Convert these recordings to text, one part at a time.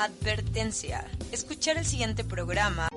Advertencia. Escuchar el siguiente programa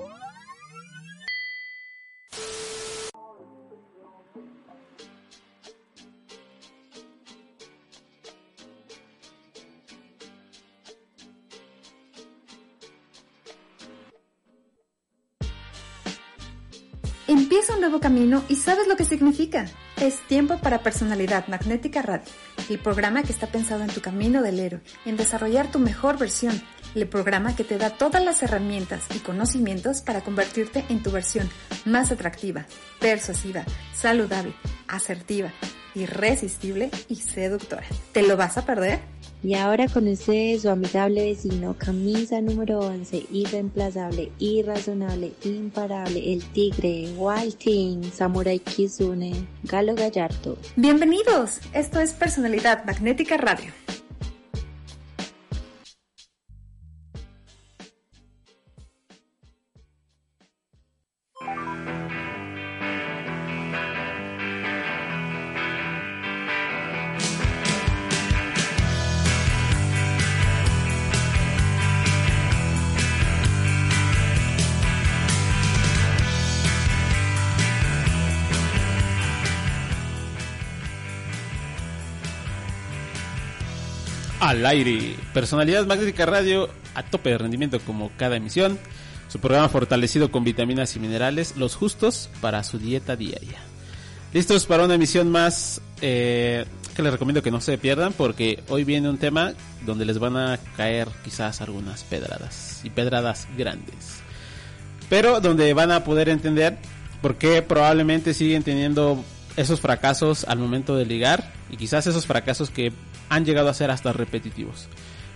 Empieza un nuevo camino y sabes lo que significa. Es tiempo para Personalidad Magnética Radio, el programa que está pensado en tu camino del héroe, en desarrollar tu mejor versión, el programa que te da todas las herramientas y conocimientos para convertirte en tu versión más atractiva, persuasiva, saludable, asertiva, irresistible y seductora. ¿Te lo vas a perder? Y ahora con ustedes su amigable vecino, camisa número 11, irreemplazable, irrazonable, imparable, el tigre, Walting, Samurai Kizune, Galo Gallardo. Bienvenidos, esto es Personalidad Magnética Radio. Al aire. Personalidad Magnética Radio a tope de rendimiento como cada emisión. Su programa fortalecido con vitaminas y minerales, los justos para su dieta diaria. Listos para una emisión más eh, que les recomiendo que no se pierdan porque hoy viene un tema donde les van a caer quizás algunas pedradas y pedradas grandes. Pero donde van a poder entender por qué probablemente siguen teniendo esos fracasos al momento de ligar y quizás esos fracasos que han llegado a ser hasta repetitivos.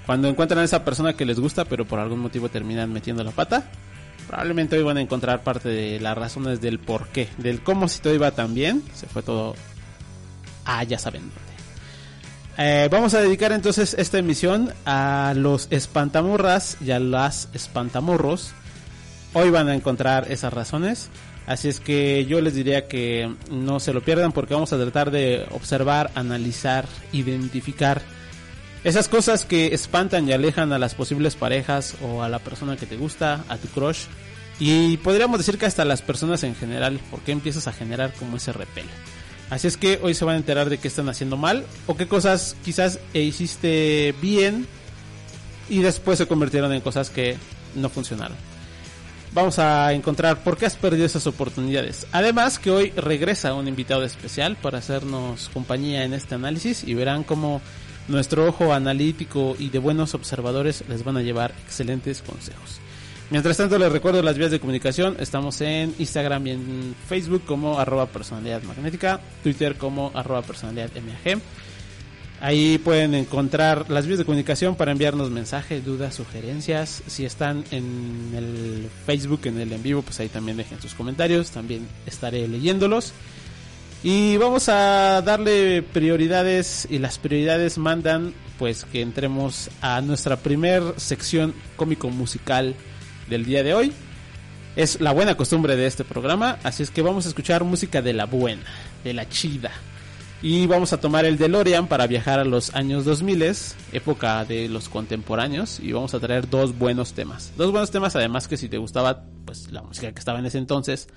Cuando encuentran a esa persona que les gusta, pero por algún motivo terminan metiendo la pata, probablemente hoy van a encontrar parte de las razones del por qué, del cómo si todo iba tan bien, se fue todo ah, ya saben. Eh, vamos a dedicar entonces esta emisión a los espantamorras y a las espantamorros. Hoy van a encontrar esas razones. Así es que yo les diría que no se lo pierdan porque vamos a tratar de observar, analizar, identificar esas cosas que espantan y alejan a las posibles parejas o a la persona que te gusta, a tu crush. Y podríamos decir que hasta las personas en general, porque empiezas a generar como ese repel. Así es que hoy se van a enterar de qué están haciendo mal o qué cosas quizás hiciste bien y después se convirtieron en cosas que no funcionaron vamos a encontrar por qué has perdido esas oportunidades. Además que hoy regresa un invitado especial para hacernos compañía en este análisis y verán cómo nuestro ojo analítico y de buenos observadores les van a llevar excelentes consejos. Mientras tanto les recuerdo las vías de comunicación, estamos en Instagram y en Facebook como arroba personalidad magnética, Twitter como arroba personalidad MAG. Ahí pueden encontrar las vías de comunicación para enviarnos mensajes, dudas, sugerencias. Si están en el Facebook, en el en vivo, pues ahí también dejen sus comentarios. También estaré leyéndolos. Y vamos a darle prioridades y las prioridades mandan pues que entremos a nuestra primer sección cómico musical del día de hoy. Es la buena costumbre de este programa, así es que vamos a escuchar música de la buena, de la chida. Y vamos a tomar el DeLorean para viajar a los años 2000, época de los contemporáneos, y vamos a traer dos buenos temas. Dos buenos temas, además que si te gustaba pues la música que estaba en ese entonces,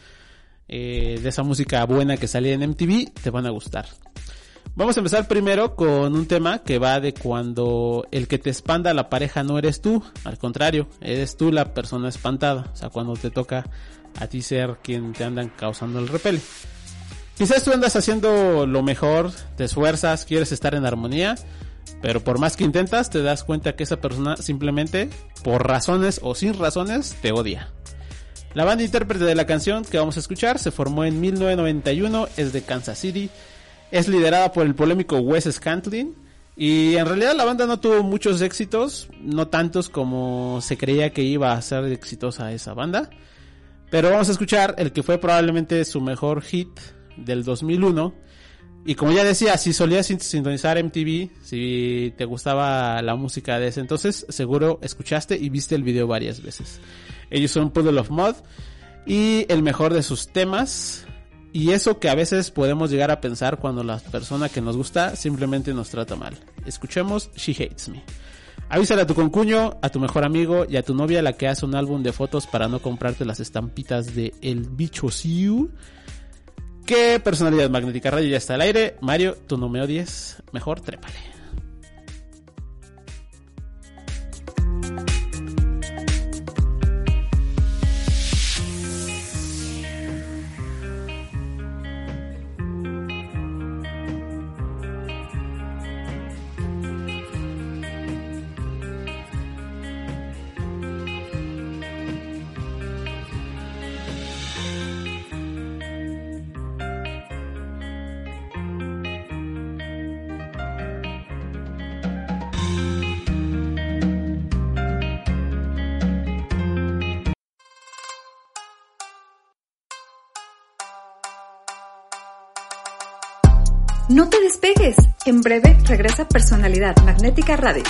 eh, de esa música buena que salía en MTV, te van a gustar. Vamos a empezar primero con un tema que va de cuando el que te espanta la pareja no eres tú, al contrario, eres tú la persona espantada, o sea, cuando te toca a ti ser quien te andan causando el repele. Quizás tú andas haciendo lo mejor, te esfuerzas, quieres estar en armonía, pero por más que intentas te das cuenta que esa persona simplemente, por razones o sin razones, te odia. La banda intérprete de la canción que vamos a escuchar se formó en 1991, es de Kansas City, es liderada por el polémico Wes Scantlin y en realidad la banda no tuvo muchos éxitos, no tantos como se creía que iba a ser exitosa esa banda, pero vamos a escuchar el que fue probablemente su mejor hit del 2001. Y como ya decía, si solías sintonizar MTV, si te gustaba la música de ese entonces, seguro escuchaste y viste el video varias veces. Ellos son Puddle of Mod y el mejor de sus temas. Y eso que a veces podemos llegar a pensar cuando la persona que nos gusta simplemente nos trata mal. Escuchemos She Hates Me. Avísale a tu concuño, a tu mejor amigo y a tu novia la que hace un álbum de fotos para no comprarte las estampitas de El Bicho Siu. ¿Qué personalidad magnética radio ya está al aire? Mario, tú no me odies, mejor trépale. No te despegues. En breve regresa Personalidad Magnética Radio.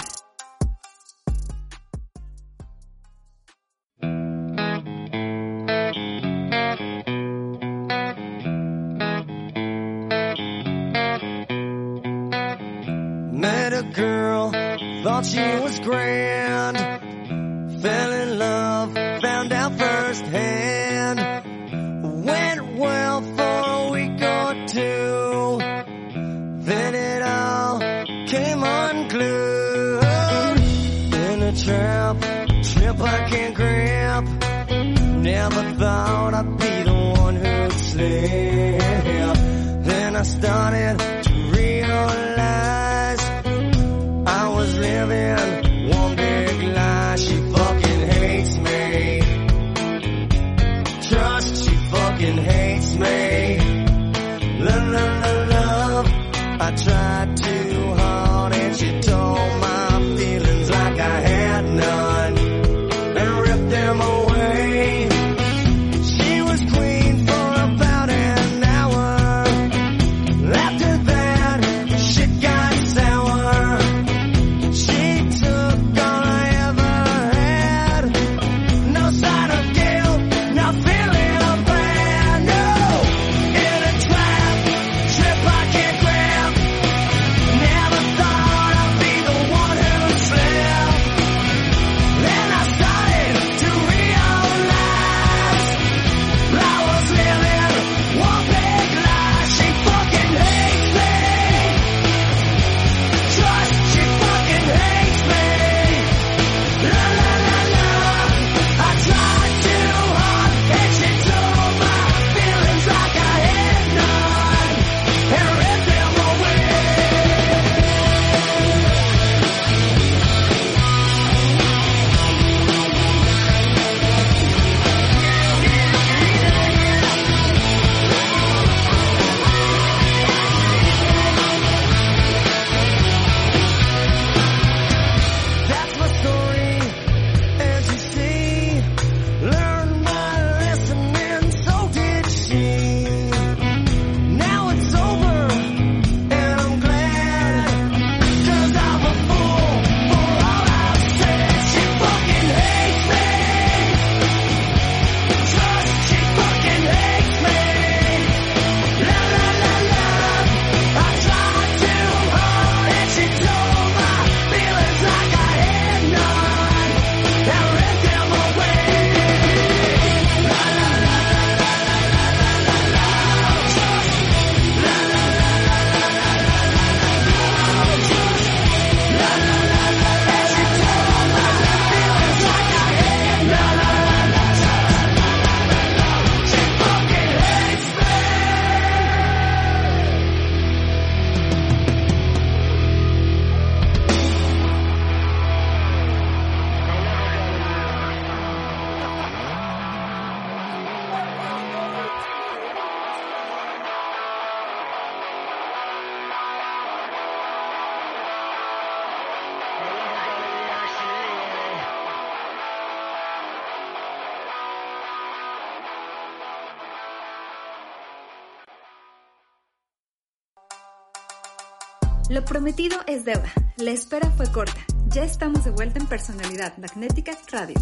Lo prometido es deuda. La espera fue corta. Ya estamos de vuelta en Personalidad Magnética Radio.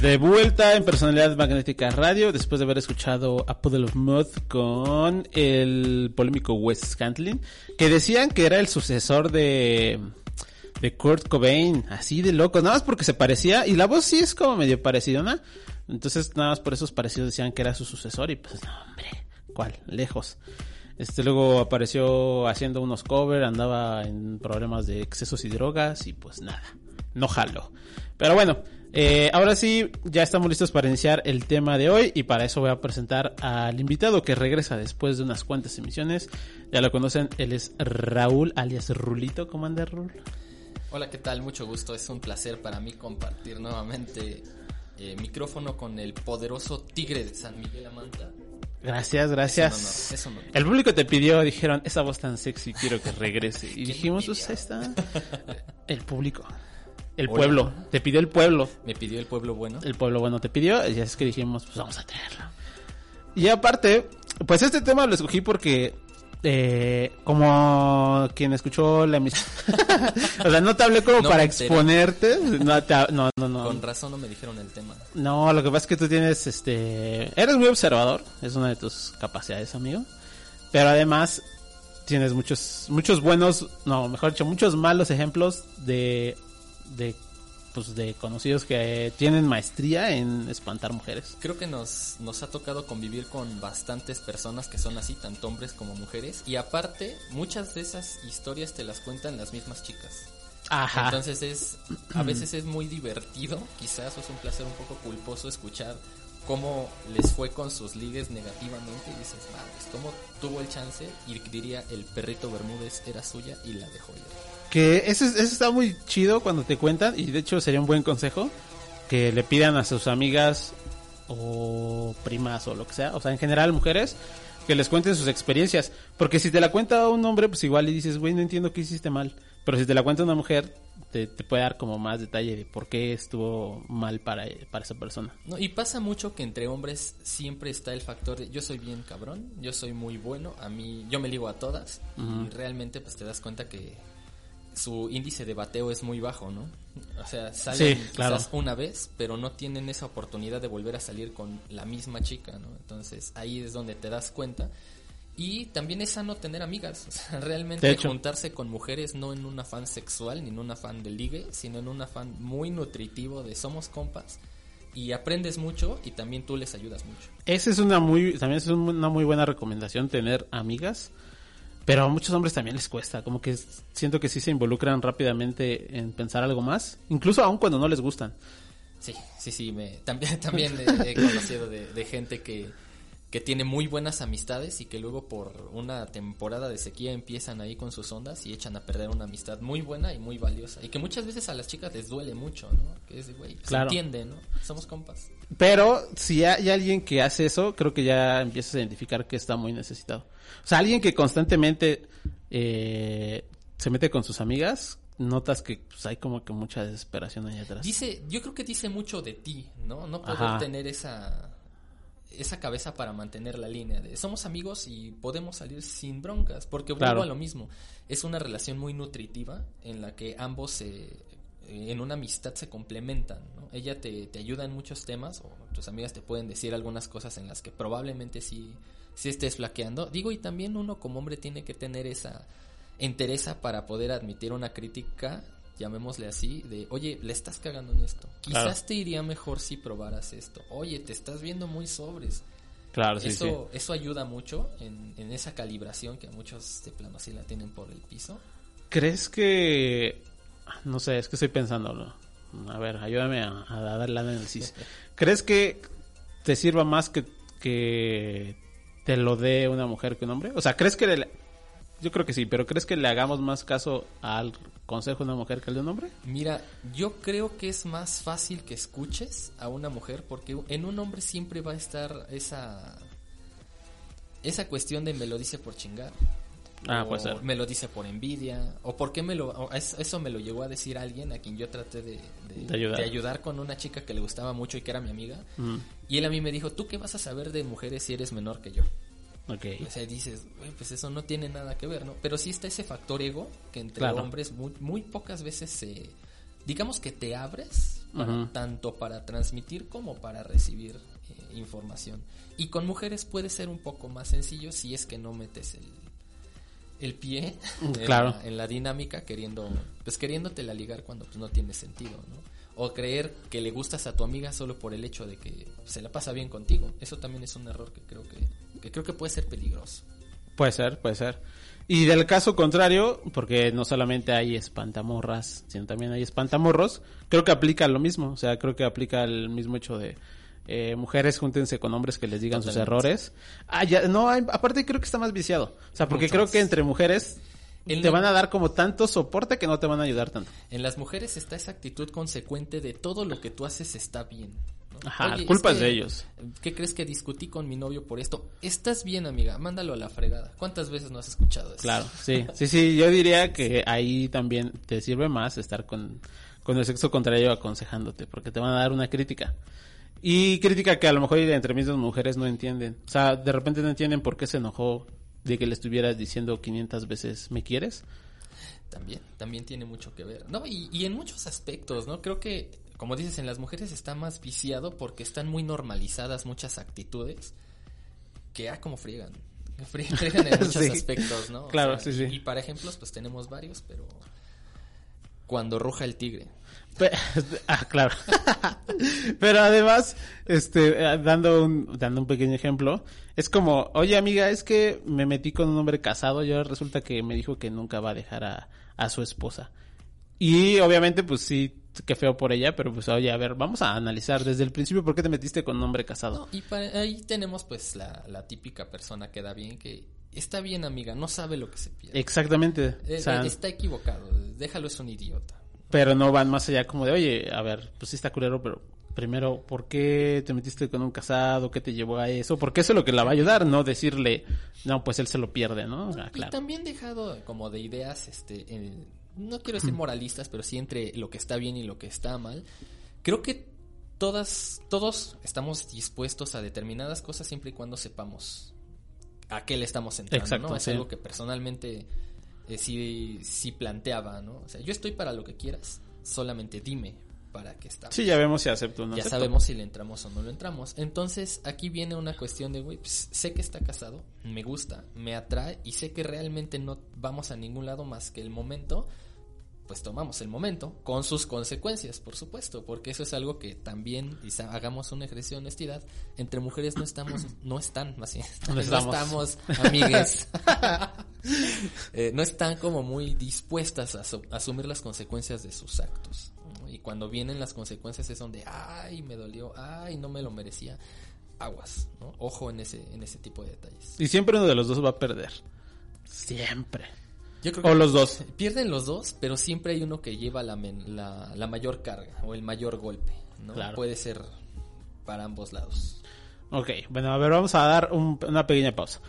De vuelta en Personalidad Magnética Radio, después de haber escuchado A Puddle of Mud con el polémico Wes Scantlin, que decían que era el sucesor de, Kurt Cobain, así de loco, nada más porque se parecía, y la voz sí es como medio parecida, ¿no? Entonces, nada más por esos parecidos decían que era su sucesor, y pues, no, hombre, ¿cuál? Lejos. Este luego apareció haciendo unos covers, andaba en problemas de excesos y drogas, y pues nada, no jalo. Pero bueno, eh, ahora sí, ya estamos listos para iniciar el tema de hoy y para eso voy a presentar al invitado que regresa después de unas cuantas emisiones. Ya lo conocen, él es Raúl, alias Rulito. ¿Cómo anda Raúl? Hola, ¿qué tal? Mucho gusto. Es un placer para mí compartir nuevamente eh, micrófono con el poderoso Tigre de San Miguel Amanta. Gracias, gracias. Es un honor, es un. El público te pidió, dijeron, esa voz tan sexy, quiero que regrese. Y dijimos, pues ahí está. El público. El Hola. pueblo. Te pidió el pueblo. Me pidió el pueblo bueno. El pueblo bueno te pidió. Y es que dijimos, pues vamos a traerlo. Y aparte, pues este tema lo escogí porque, eh, como quien escuchó la emisión. o sea, no te hablé como No para exponerte. No, te- no, no, no. Con razón no me dijeron el tema. No, lo que pasa es que tú tienes, este, eres muy observador, es una de tus capacidades, amigo. Pero además tienes muchos, muchos buenos, no, mejor dicho, muchos malos ejemplos de, de, pues, de conocidos que tienen maestría en espantar mujeres. Creo que nos, nos ha tocado convivir con bastantes personas que son así, tanto hombres como mujeres. Y aparte, muchas de esas historias te las cuentan las mismas chicas. Ajá. Entonces es, a veces es muy divertido, quizás es un placer un poco culposo escuchar cómo les fue con sus ligues negativamente y dices, madres, cómo tuvo el chance y diría el perrito Bermúdez era suya y la dejó ir. Que eso, es- eso está muy chido cuando te cuentan, y de hecho sería un buen consejo, que le pidan a sus amigas o primas o lo que sea, o sea, en general mujeres, que les cuenten sus experiencias. Porque si te la cuenta un hombre, pues igual y dices, güey, no entiendo qué hiciste mal. Pero si te la cuenta una mujer, te, te puede dar como más detalle de por qué estuvo mal para, para esa persona. No, y pasa mucho que entre hombres siempre está el factor de yo soy bien cabrón, yo soy muy bueno, a mí yo me ligo a todas y realmente pues te das cuenta que su índice de bateo es muy bajo, ¿no? O sea, salen Sí, claro. quizás una vez, pero no tienen esa oportunidad de volver a salir con la misma chica, ¿no? Entonces ahí es donde te das cuenta. Y también es sano tener amigas, o sea, realmente juntarse con mujeres no en un afán sexual ni en un afán de ligue, sino en un afán muy nutritivo de somos compas y aprendes mucho y también tú les ayudas mucho. Esa es una muy, también es un- una muy buena recomendación tener amigas. Pero a muchos hombres también les cuesta, como que siento que sí se involucran rápidamente en pensar algo más, incluso aun cuando no les gustan. Sí, sí, sí, me, también, también he, he conocido de, de gente que, que tiene muy buenas amistades y que luego por una temporada de sequía empiezan ahí con sus ondas y echan a perder una amistad muy buena y muy valiosa. Y que muchas veces a las chicas les duele mucho, ¿no? Que es de, güey, Claro. entiende, ¿no? Somos compas. Pero si hay alguien que hace eso, creo que ya empiezas a identificar que está muy necesitado. O sea, alguien que constantemente eh, se mete con sus amigas, notas que pues, hay como que mucha desesperación ahí atrás. Dice, yo creo que dice mucho de ti, ¿no? No poder Ajá. tener esa esa cabeza para mantener la línea de somos amigos y podemos salir sin broncas, porque vuelvo Claro. a lo mismo. Es una relación muy nutritiva en la que ambos se en una amistad se complementan, ¿no? Ella te, te ayuda en muchos temas o tus amigas te pueden decir algunas cosas en las que probablemente sí, sí estés flaqueando. Digo, y también uno como hombre tiene que tener esa entereza para poder admitir una crítica, llamémosle así, de, oye, le estás cagando en esto. Quizás Claro. te iría mejor si probaras esto. Oye, te estás viendo muy sobres. Claro, sí, eso, eso ayuda mucho en, en esa calibración que a muchos de plano así la tienen por el piso. ¿Crees que... No sé, es que estoy pensando. A ver, ayúdame a, a dar el análisis. ¿Crees que te sirva más que, que te lo dé una mujer que un hombre? O sea, ¿crees que... le- yo creo que sí, pero ¿crees que le hagamos más caso al consejo de una mujer que al de un hombre? Mira, yo creo que es más fácil que escuches a una mujer porque en un hombre siempre va a estar esa esa cuestión de me lo dice por chingar. Ah, puede ser. Me lo dice por envidia. O por qué me lo. eso me lo llegó a decir alguien a quien yo traté de, de- De ayudar. de ayudar con una chica que le gustaba mucho y que era mi amiga. Mm, Y él a mí me dijo: ¿Tú qué vas a saber de mujeres si eres menor que yo? ok. O sea, dices, "Güey, pues eso no tiene nada que ver, ¿no? Pero sí está ese factor ego que entre Claro. hombres muy, muy pocas veces se. Digamos que te abres para- tanto para transmitir como para recibir eh, información. Y con mujeres puede ser un poco más sencillo si es que no metes el, el pie en, Claro. la, en la dinámica queriendo, pues queriéndote la ligar cuando pues, no tiene sentido, ¿no? O creer que le gustas a tu amiga solo por el hecho de que se la pasa bien contigo. Eso también es un error que creo que, que creo que puede ser peligroso. Puede ser, puede ser. Y del caso contrario, porque no solamente hay espantamorras, sino también hay espantamorros, creo que aplica lo mismo. O sea, creo que aplica el mismo hecho de eh, mujeres júntense con hombres que les digan sus errores. Ah, ya, no, hay- aparte creo que está más viciado. O sea, porque creo que entre mujeres En te van a dar como tanto soporte que no te van a ayudar tanto. En las mujeres está esa actitud consecuente de todo lo que tú haces está bien. ¿no? Ajá, Oye, culpa es es que, de ellos. ¿Qué crees que discutí con mi novio por esto? Estás bien, amiga, mándalo a la fregada. ¿Cuántas veces no has escuchado eso? Claro, sí, sí, sí, yo diría que ahí también te sirve más estar con, con el sexo contrario aconsejándote, porque te van a dar una crítica. Y crítica que a lo mejor entre mismas mujeres no entienden. O sea, de repente no entienden por qué se enojó de que le estuvieras diciendo 500 veces, ¿me quieres? También, también tiene mucho que ver. No, y, y en muchos aspectos, ¿no? Creo que, como dices, en las mujeres está más viciado porque están muy normalizadas muchas actitudes que, ah, como friegan. Frie- Friegan en muchos Sí. aspectos, ¿no? O Claro, sea, sí, y- sí. Y para ejemplos, pues tenemos varios, pero cuando ruja el tigre. Ah, claro. Pero además, este, eh, dando un, dando un pequeño ejemplo, es como, oye amiga, es que me metí con un hombre casado y ahora resulta que me dijo que nunca va a dejar a, a su esposa. Y obviamente, pues sí, qué feo por ella, pero pues oye, a ver, vamos a analizar desde el principio por qué te metiste con un hombre casado. No, y para- ahí tenemos pues la, la típica persona que da bien, que está bien amiga, no sabe lo que se pierde. Exactamente. Eh, o sea, eh, está equivocado, déjalo es un idiota. Pero no van más allá como de, oye, a ver, pues sí está culero, pero primero, ¿por qué te metiste con un casado? ¿Qué te llevó a eso? Porque eso es lo que la va a ayudar, no decirle, no, pues él se lo pierde, ¿no? Ah, Y también dejado como de ideas, este, eh, no quiero decir moralistas, pero sí entre lo que está bien y lo que está mal. Creo que todas, todos estamos dispuestos a determinadas cosas siempre y cuando sepamos a qué le estamos entrando, Exacto, ¿no? Es sí. algo que personalmente eh, sí, sí planteaba, ¿no? O sea, yo estoy para lo que quieras, solamente dime para qué estamos. Sí, ya vemos si acepto o no ya acepto. sabemos si le entramos o no le entramos. Entonces, aquí viene una cuestión de, güey, pues, sé que está casado, me gusta, me atrae y sé que realmente no vamos a ningún lado más que el momento. Pues tomamos el momento con sus consecuencias, por supuesto, porque eso es algo que también, y hagamos un ejercicio de honestidad, entre mujeres no estamos, no están, más bien, No no estamos. amigues, Eh, no están como muy dispuestas a asu- asumir las consecuencias de sus actos. ¿no? Y cuando vienen las consecuencias es donde, ay, me dolió, ay, no me lo merecía. Aguas, ¿no? Ojo en ese, en ese tipo de detalles. Y siempre uno de los dos va a perder. Siempre. Yo creo O los dos. Pierden los dos, pero siempre hay uno que lleva la, men- la, la mayor carga o el mayor golpe, ¿no? Claro. Puede ser para ambos lados. Ok, bueno, a ver, vamos a dar un- una pequeña pausa.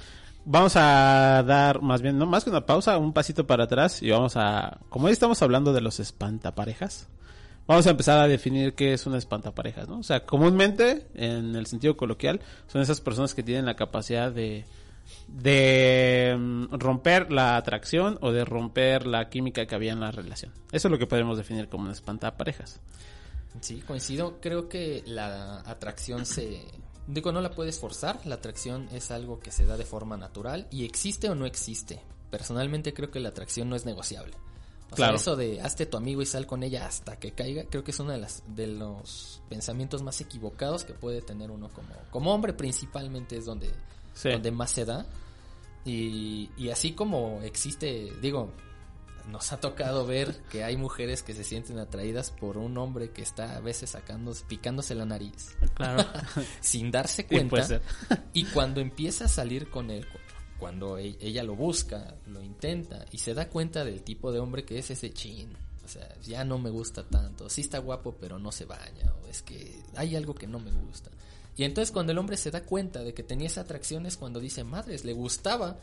Vamos a dar, más bien, no más que una pausa, un pasito para atrás y vamos a, como hoy estamos hablando de los espantaparejas, vamos a empezar a definir qué es una espantaparejas, ¿no? O sea, comúnmente, en el sentido coloquial, son esas personas que tienen la capacidad de, de mm, romper la atracción o de romper la química que había en la relación. Eso es lo que podemos definir como un espantaparejas. Sí, coincido. Creo que la atracción se... Digo, no la puedes forzar. La atracción es algo que se da de forma natural y existe o no existe. Personalmente creo que la atracción no es negociable. O Claro. sea, eso de hazte tu amigo y sal con ella hasta que caiga, creo que es uno de, las, de los pensamientos más equivocados que puede tener uno como, como hombre principalmente es donde, Sí. donde más se da. Y, y así como existe, digo, nos ha tocado ver que hay mujeres que se sienten atraídas por un hombre que está a veces sacando, picándose la nariz Claro. sin darse cuenta. Y cuando empieza a salir con él, cu- cuando e- ella lo busca, lo intenta y se da cuenta del tipo de hombre que es ese chin. O sea, ya no me gusta tanto. Sí está guapo, pero no se baña. O es que hay algo que no me gusta. Y entonces cuando el hombre se da cuenta de que tenía esa atracción es cuando dice, madres, le gustaba.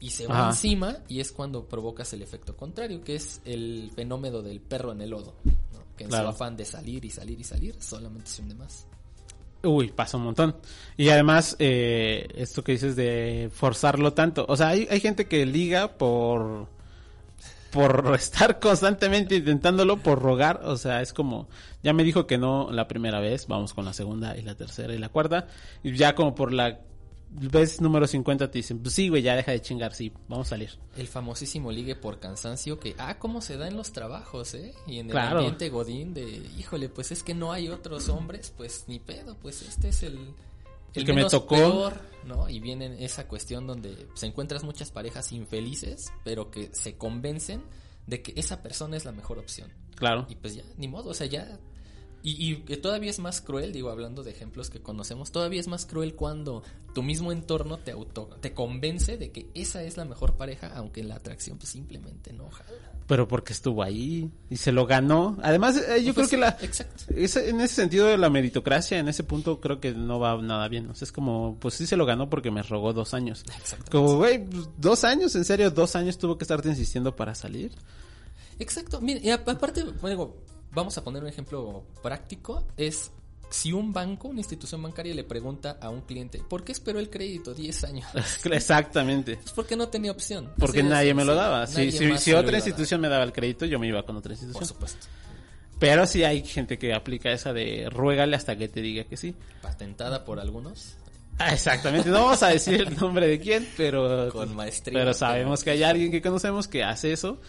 Y se va Ajá. encima y es cuando provocas el efecto contrario, que es el fenómeno del perro en el lodo. ¿no? Que en Claro. su afán de salir y salir y salir, solamente se hunde más. Uy, pasa un montón. Y además, eh, esto que dices de forzarlo tanto. O sea, hay, hay gente que liga por... por estar constantemente intentándolo, por rogar, o sea, es como, ya me dijo que no la primera vez, vamos con la segunda y la tercera y la cuarta, y ya como por la vez número 50 te dicen, pues sí, güey, ya deja de chingar, sí, vamos a salir. El famosísimo ligue por cansancio que, ah, cómo se da en los trabajos, ¿eh? Y en el Claro. ambiente godín de, híjole, pues es que no hay otros hombres, pues ni pedo, pues este es el... El que me tocó. peor, ¿no? Y viene esa cuestión donde se encuentras muchas parejas infelices, pero que se convencen de que esa persona es la mejor opción. Claro. Y pues ya, ni modo, o sea, ya. Y, y que todavía es más cruel, digo, hablando de ejemplos que conocemos, todavía es más cruel cuando tu mismo entorno te auto, te convence de que esa es la mejor pareja, aunque la atracción pues simplemente no jala. Pero porque estuvo ahí y se lo ganó. Además, eh, yo Pues, creo que la... Exacto. ese- en ese sentido de la meritocracia, en ese punto creo que no va nada bien. O sea, es como, pues sí se lo ganó porque me rogó dos años. Exacto. Como, güey, pues, dos años, en serio, dos años tuvo que estarte insistiendo para salir. Exacto. Mire, y aparte, bueno, vamos a poner un ejemplo práctico. Es si un banco, una institución bancaria le pregunta a un cliente, ¿por qué esperó el crédito 10 años? Exactamente. Es porque no tenía opción. Porque Así nadie me lo daba. Si, otra institución me daba el crédito, yo me iba con otra Por institución. supuesto. Pero sí hay gente que aplica esa de ruégale hasta que te diga que sí. Patentada por algunos. Ah, exactamente. No vamos a decir el nombre de quién, pero, Con maestría. pero sabemos que hay alguien que conocemos que hace eso.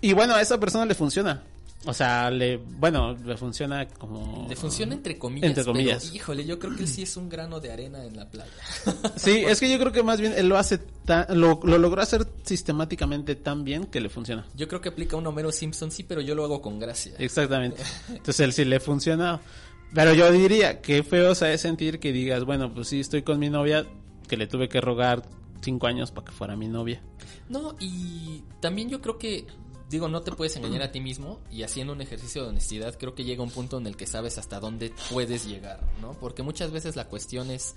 Y bueno, a esa persona le funciona. O sea, le, bueno, le funciona como... Le funciona entre comillas. Entre comillas. pero, híjole, yo creo que él sí es un grano de arena en la playa. Sí, es que yo creo que más bien él lo hace tan, lo, lo logró hacer sistemáticamente tan bien que le funciona. Yo creo que aplica un Homero Simpson, sí, pero yo lo hago con gracia. Exactamente. Entonces él sí le funciona. Pero yo diría, qué feo es sentir que digas, bueno, pues sí, estoy con mi novia, que le tuve que rogar cinco años para que fuera mi novia. No, y también yo creo que, digo, no te puedes engañar a ti mismo y haciendo un ejercicio de honestidad, creo que llega un punto en el que sabes hasta dónde puedes llegar, ¿no? Porque muchas veces la cuestión es,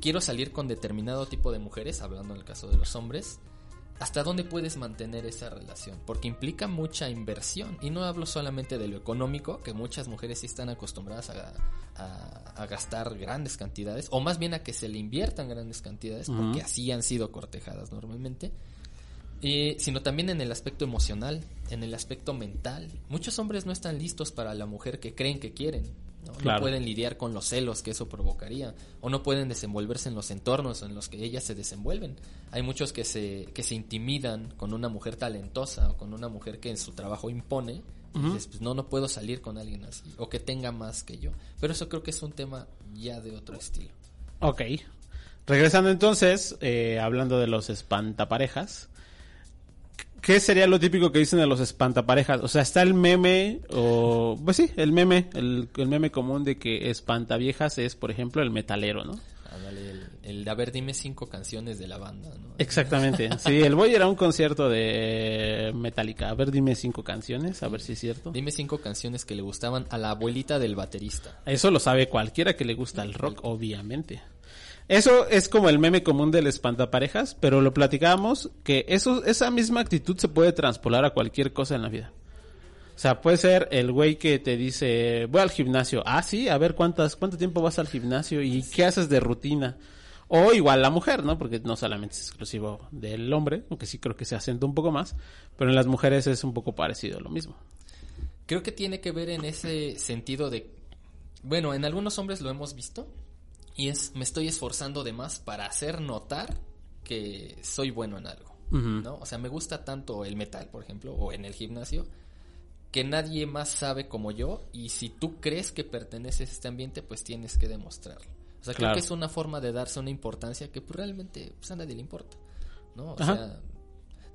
quiero salir con determinado tipo de mujeres, hablando en el caso de los hombres, ¿hasta dónde puedes mantener esa relación? Porque implica mucha inversión. Y no hablo solamente de lo económico, que muchas mujeres sí están acostumbradas a, a- a gastar grandes cantidades, o más bien a que se le inviertan grandes cantidades, porque así han sido cortejadas normalmente. Eh, sino también en el aspecto emocional, en el aspecto mental. Muchos hombres no están listos para la mujer que creen que quieren. ¿no? Pueden lidiar con los celos que eso provocaría. O no pueden desenvolverse en los entornos en los que ellas se desenvuelven. Hay muchos que se, que se intimidan con una mujer talentosa o con una mujer que en su trabajo impone. Y dices, pues no, no puedo salir con alguien así. O que tenga más que yo. Pero eso creo que es un tema ya de otro estilo. Ok. Regresando entonces, eh, hablando de los espantaparejas. ¿Qué sería lo típico que dicen de los espantaparejas? O sea, está el meme, o... Pues sí, el meme, el, el meme común de que espantaviejas es, por ejemplo, el metalero, ¿no? El, el de, a ver, dime cinco canciones de la banda, ¿no? Exactamente. Sí, el voy era un concierto de Metallica. A ver, dime cinco canciones, a ver si es cierto. Dime cinco canciones que le gustaban a la abuelita del baterista. Eso lo sabe cualquiera que le gusta el rock, obviamente. Eso es como el meme común del espantaparejas, pero lo platicábamos que eso, esa misma actitud se puede transpolar a cualquier cosa en la vida. O sea, puede ser el güey que te dice, voy al gimnasio. Ah, sí, a ver cuántas, cuánto tiempo vas al gimnasio y qué haces de rutina. O igual la mujer, ¿no? Porque no solamente es exclusivo del hombre, aunque sí creo que se acentúa un poco más, pero en las mujeres es un poco parecido lo mismo. Creo que tiene que ver en ese sentido de... Bueno, en algunos hombres lo hemos visto. Y es, me estoy esforzando de más para hacer notar que soy bueno en algo. ¿no? O sea, me gusta tanto el metal, por ejemplo, o en el gimnasio, que nadie más sabe como yo. Y si tú crees que perteneces a este ambiente, pues tienes que demostrarlo. O sea, creo que es una forma de darse una importancia que pues, realmente pues, a nadie le importa. ¿no? O Ajá. sea,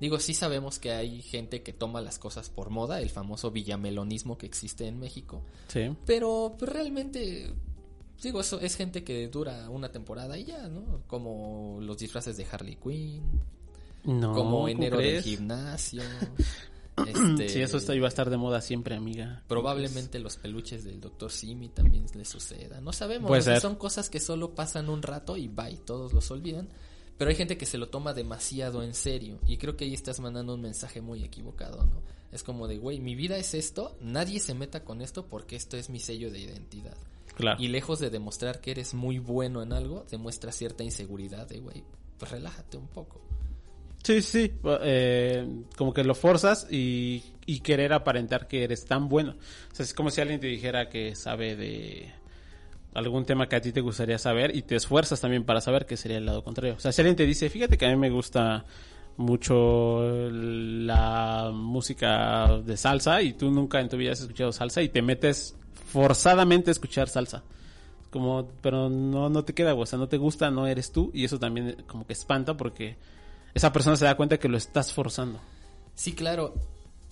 digo, sí sabemos que hay gente que toma las cosas por moda, el famoso villamelonismo que existe en México. Sí. Pero pues, realmente, digo, eso es gente que dura una temporada y ya, ¿no? Como los disfraces de Harley Quinn, No, como ¿cómo enero del gimnasio. este, Sí, eso está, iba a estar de moda siempre, amiga. Probablemente los peluches del Dr. Simi también le suceda. No sabemos. O sea. Son cosas que solo pasan un rato y bye, todos los olvidan. Pero hay gente que se lo toma demasiado en serio. Y creo que ahí estás mandando un mensaje muy equivocado, ¿no? Es como de, güey, mi vida es esto, nadie se meta con esto porque esto es mi sello de identidad. Claro. Y lejos de demostrar que eres muy bueno en algo, demuestra cierta inseguridad de, güey, pues relájate un poco. Sí, sí, eh, como que lo forzas y, y querer aparentar que eres tan bueno. O sea, es como si alguien te dijera que sabe de algún tema que a ti te gustaría saber y te esfuerzas también para saber que sería el lado contrario. O sea, si alguien te dice, fíjate que a mí me gusta mucho la música de salsa y tú nunca en tu vida has escuchado salsa y te metes forzadamente escuchar salsa. Como, pero no, no te queda, o sea, no te gusta, no eres tú y eso también como que espanta porque esa persona se da cuenta que lo estás forzando. Sí, claro.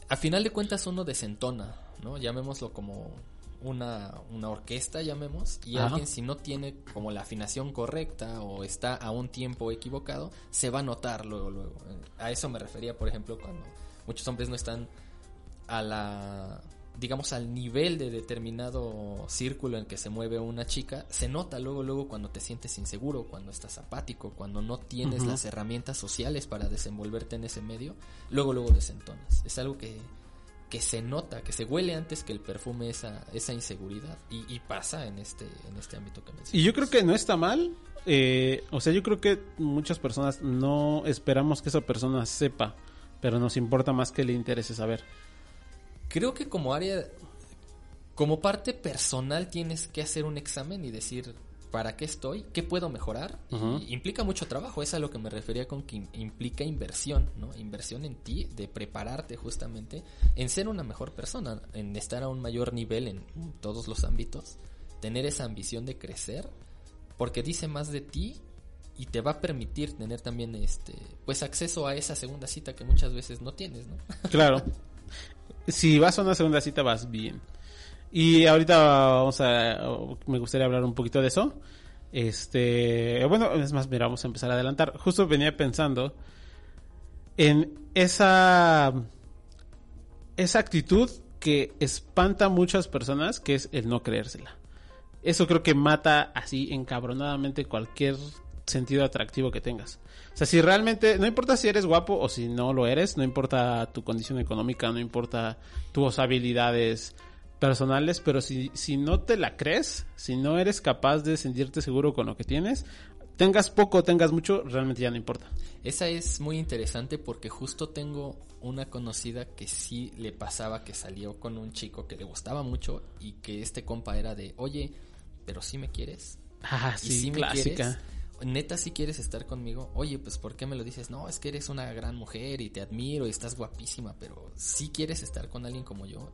A final de cuentas uno desentona, ¿no? Llamémoslo como una, una orquesta, llamemos, y Ajá. alguien si no tiene como la afinación correcta o está a un tiempo equivocado, se va a notar luego, luego. A eso me refería, por ejemplo, cuando muchos hombres no están a la digamos al nivel de determinado círculo en que se mueve una chica, se nota luego luego cuando te sientes inseguro, cuando estás apático, cuando no tienes las herramientas sociales para desenvolverte en ese medio, luego luego desentonas. Es algo que que se nota, que se huele antes que el perfume esa, esa inseguridad y, y pasa en este en este ámbito que mencionas. Y yo creo que no está mal. eh, o sea, yo creo que muchas personas no esperamos que esa persona sepa, pero nos importa más que le interese saber. Creo que como área, como parte personal tienes que hacer un examen y decir para qué estoy, qué puedo mejorar. Implica mucho trabajo, es a lo que me refería con que im- implica inversión, ¿no? Inversión en ti, de prepararte justamente en ser una mejor persona, en estar a un mayor nivel en todos los ámbitos, tener esa ambición de crecer, porque dice más de ti y te va a permitir tener también este pues acceso a esa segunda cita que muchas veces no tienes, ¿no? Claro. si vas a una segunda cita, vas bien. Y ahorita vamos a. Me gustaría hablar un poquito de eso. Este. Bueno, es más, mira, vamos a empezar a adelantar. Justo venía pensando en esa. Esa actitud que espanta a muchas personas, que es el no creérsela. Eso creo que mata así encabronadamente cualquier sentido atractivo que tengas. O sea, si realmente, no importa si eres guapo o si no lo eres, no importa tu condición económica, no importa tus habilidades personales, pero si, si no te la crees, si no eres capaz de sentirte seguro con lo que tienes, tengas poco o tengas mucho, realmente ya no importa. Esa es muy interesante porque justo tengo una conocida que sí le pasaba que salió con un chico que le gustaba mucho y que este compa era de, oye, pero si me quieres. Ah, Y sí, si me clásica. quieres, neta si quieres estar conmigo, oye, pues ¿por qué me lo dices? No, es que eres una gran mujer y te admiro y estás guapísima, pero si quieres estar con alguien como yo.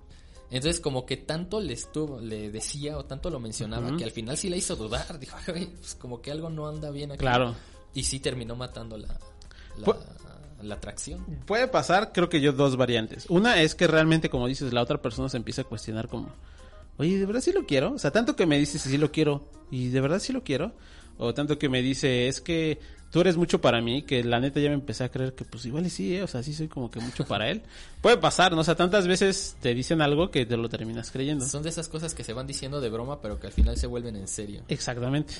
Entonces como que tanto le estuvo, le decía o tanto lo mencionaba que al final sí la hizo dudar, dijo, "Ay, pues como que algo no anda bien aquí. Claro. Y sí terminó matando la, la, Pu- la atracción. Puede pasar, creo que yo, dos variantes. Una es que realmente, como dices, la otra persona se empieza a cuestionar como, oye, ¿de verdad sí lo quiero? O sea, tanto que me dices sí lo quiero, y de verdad sí lo quiero. O tanto que me dice, es que tú eres mucho para mí, que la neta ya me empecé a creer que pues igual y sí, ¿eh? o sea, sí soy como que mucho para él. Puede pasar, ¿no? O sea, tantas veces te dicen algo que te lo terminas creyendo. Son de esas cosas que se van diciendo de broma, pero que al final se vuelven en serio. Exactamente.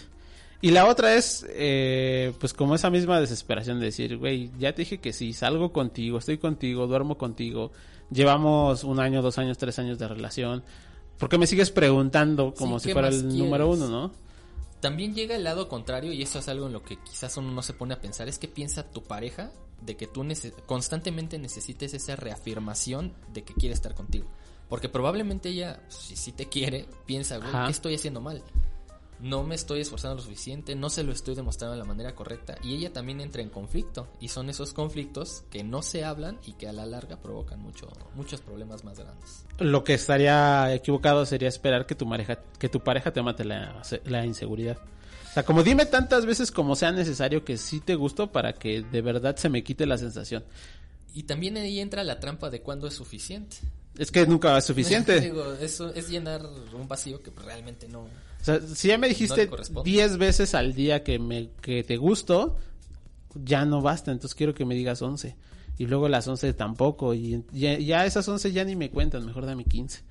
Y la otra es, eh, pues como esa misma desesperación de decir, güey, ya te dije que sí, salgo contigo, estoy contigo, duermo contigo, llevamos un año, dos años, tres años de relación. ¿Por qué me sigues preguntando como Sí, si ¿qué fuera el quieres? número uno, no? También llega el lado contrario, y eso es algo en lo que quizás uno no se pone a pensar, es que piensa tu pareja de que tú nece- constantemente necesites esa reafirmación de que quiere estar contigo. Porque probablemente ella, si sí te quiere, piensa, güey. ¿qué estoy haciendo mal? No me estoy esforzando lo suficiente, no se lo estoy demostrando de la manera correcta. Y ella también entra en conflicto. Y son esos conflictos que no se hablan y que a la larga provocan mucho, muchos problemas más grandes. Lo que estaría equivocado sería esperar que tu pareja, que tu pareja te mate la, la inseguridad. O sea, como dime tantas veces como sea necesario que sí te gusto para que de verdad se me quite la sensación. Y también ahí entra la trampa de cuándo es suficiente. Es que nunca es suficiente. Digo, eso es llenar un vacío que realmente no. O sea, si ya me dijiste le corresponde. 10 veces al día que me que te gusto, ya no basta, entonces quiero que me digas 11. Y luego las 11 tampoco y ya, ya esas 11 ya ni me cuentan, mejor dame 15.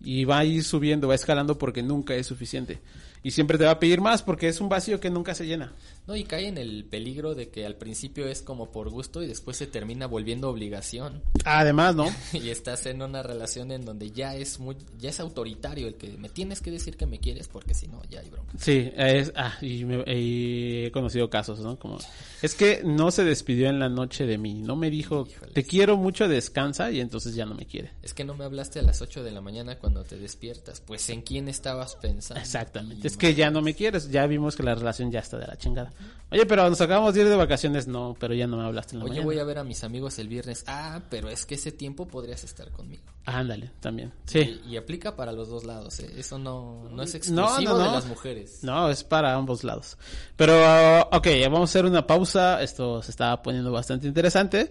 Y va a ir subiendo, va escalando porque nunca es suficiente. Y siempre te va a pedir más porque es un vacío que nunca se llena. No, y cae en el peligro de que al principio es como por gusto y después se termina volviendo obligación. Además, ¿no? y estás en una relación en donde ya es muy, ya es autoritario el que me tienes que decir que me quieres porque si no, ya hay bronca. Sí, es, ah, y, me- y he conocido casos, ¿no? Como, es que no se despidió en la noche de mí, no me dijo, Híjoles. te quiero mucho, descansa, y entonces ya no me quiere. Es que no me hablaste a las 8 de la mañana cuando te despiertas. Pues en quién estabas pensando. Exactamente, Y es que ya no me quieres, ya vimos que la relación ya está de la chingada. Oye, pero nos acabamos de ir de vacaciones, no, pero ya no me hablaste en la Oye, mañana. voy a ver a mis amigos el viernes. Ah, pero es que ese tiempo podrías estar conmigo. Ah, Ándale, también, sí. Y, y aplica para los dos lados. ¿eh? Eso no, no es exclusivo no, no. de las mujeres. No, es para ambos lados. Pero, uh, ok, vamos a hacer una pausa. Esto se está poniendo bastante interesante.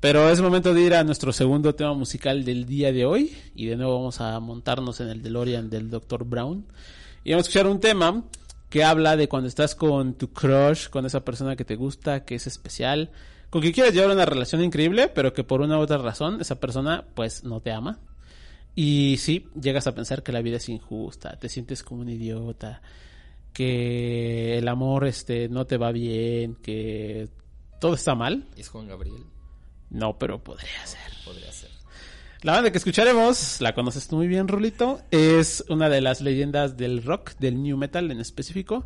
Pero es momento de ir a nuestro segundo tema musical del día de hoy. Y de nuevo vamos a montarnos en el DeLorean del Dr. Brown. Y vamos a escuchar un tema que habla de cuando estás con tu crush, con esa persona que te gusta, que es especial, con quien quieres llevar una relación increíble, pero que por una u otra razón esa persona pues no te ama. Y sí, llegas a pensar que la vida es injusta, te sientes como un idiota, que el amor este no te va bien, que todo está mal. Es Juan Gabriel. No, pero podría ser. Podría ser. La banda que escucharemos, la conoces tú muy bien, Rulito, es una de las leyendas del rock, del new metal en específico.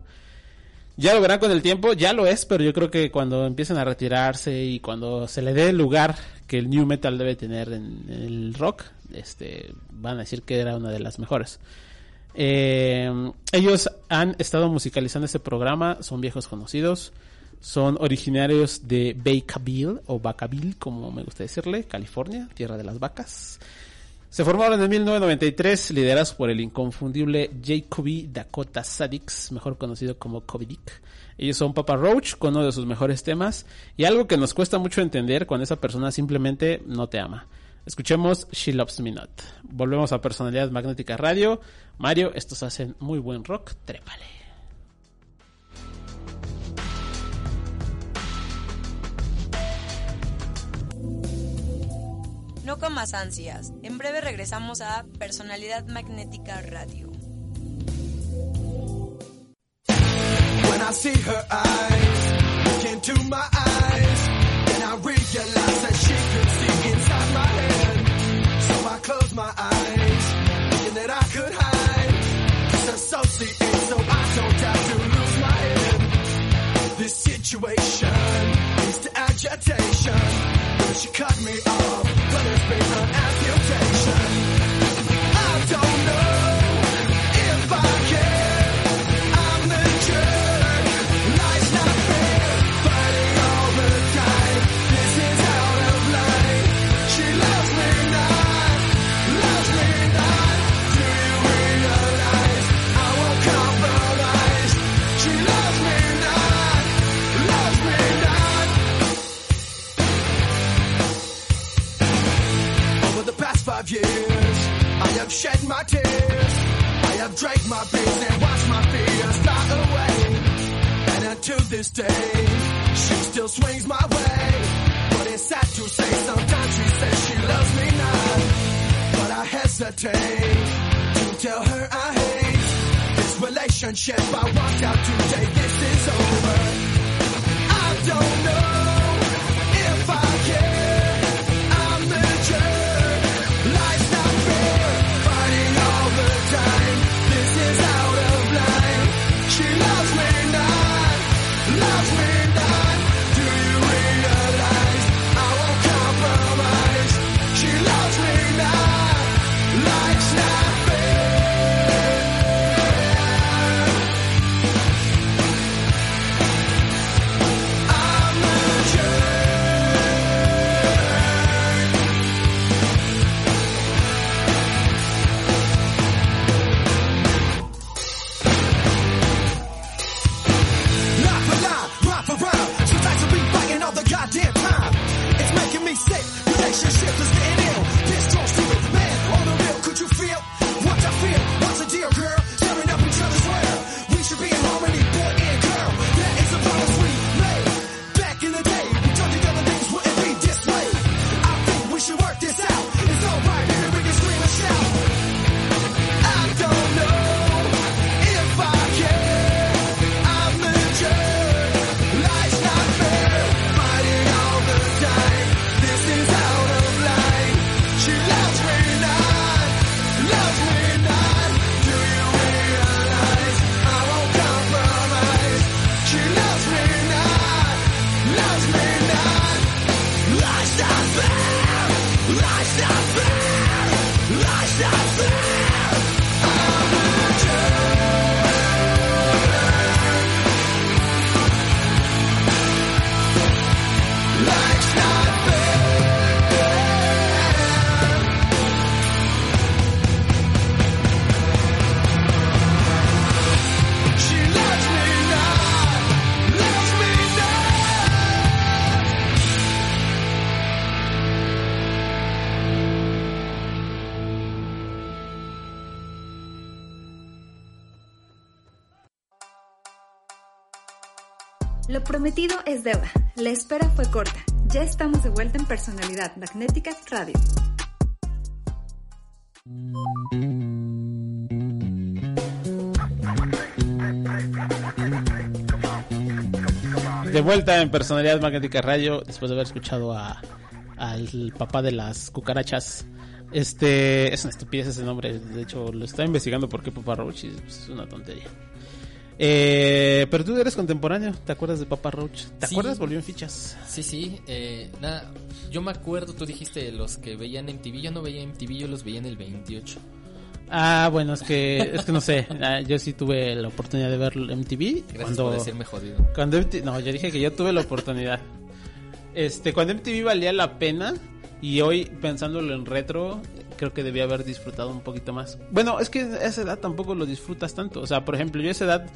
Ya lo verán con el tiempo, ya lo es, pero yo creo que cuando empiecen a retirarse y cuando se le dé el lugar que el new metal debe tener en, el rock, este, van a decir que era una de las mejores. Eh, ellos han estado musicalizando este programa, son viejos conocidos, son originarios de Vacaville o Vacaville, como me gusta decirle, California, tierra de las vacas. Se formaron en 1993, liderados por el inconfundible Jacoby Dakota Sadix, mejor conocido como Kobe Dick. Ellos son Papa Roach con uno de sus mejores temas y algo que nos cuesta mucho entender cuando esa persona simplemente no te ama. Escuchemos She Loves Me Not. Volvemos a Personalidad Magnética Radio. Mario, estos hacen muy buen rock, trépale. No con más ansias. En breve regresamos a Personalidad Magnética Radio. When I see her eyes look into my eyes, then I realize that she could see inside my head. So I close my eyes, thinking that I could hide, disassociate so I don't have to lose my head. This situation leads to agitation. She cut me off, but it's been amputation. I drank my beers and watched my fears fly away. And until this day, she still swings my way. But it's sad to say, sometimes she says she loves me not. But I hesitate to tell her I hate this relationship. I walked out today, this is over. I don't know estamos de vuelta en Personalidad Magnética Radio. De vuelta en Personalidad Magnética Radio, después de haber escuchado a al papá de las cucarachas. Este es una estupidez ese nombre, de hecho lo estaba investigando por qué Papa Roach es una tontería. Eh, pero tú eres contemporáneo, ¿te acuerdas de Papa Roach? ¿Te Sí. acuerdas? Volvió en fichas. Sí, sí, eh, nada, yo me acuerdo, tú dijiste los que veían MTV, yo no veía MTV, yo los veía en el 28. Ah, bueno, es que es que no sé, ah, yo sí tuve la oportunidad de ver MTV Gracias cuando por decirme jodido. Cuando MTV, no, yo dije que yo tuve la oportunidad. Este, cuando MTV valía la pena y hoy pensándolo en retro, creo que debía haber disfrutado un poquito más. Bueno, es que a esa edad tampoco lo disfrutas tanto. O sea, por ejemplo, yo a esa edad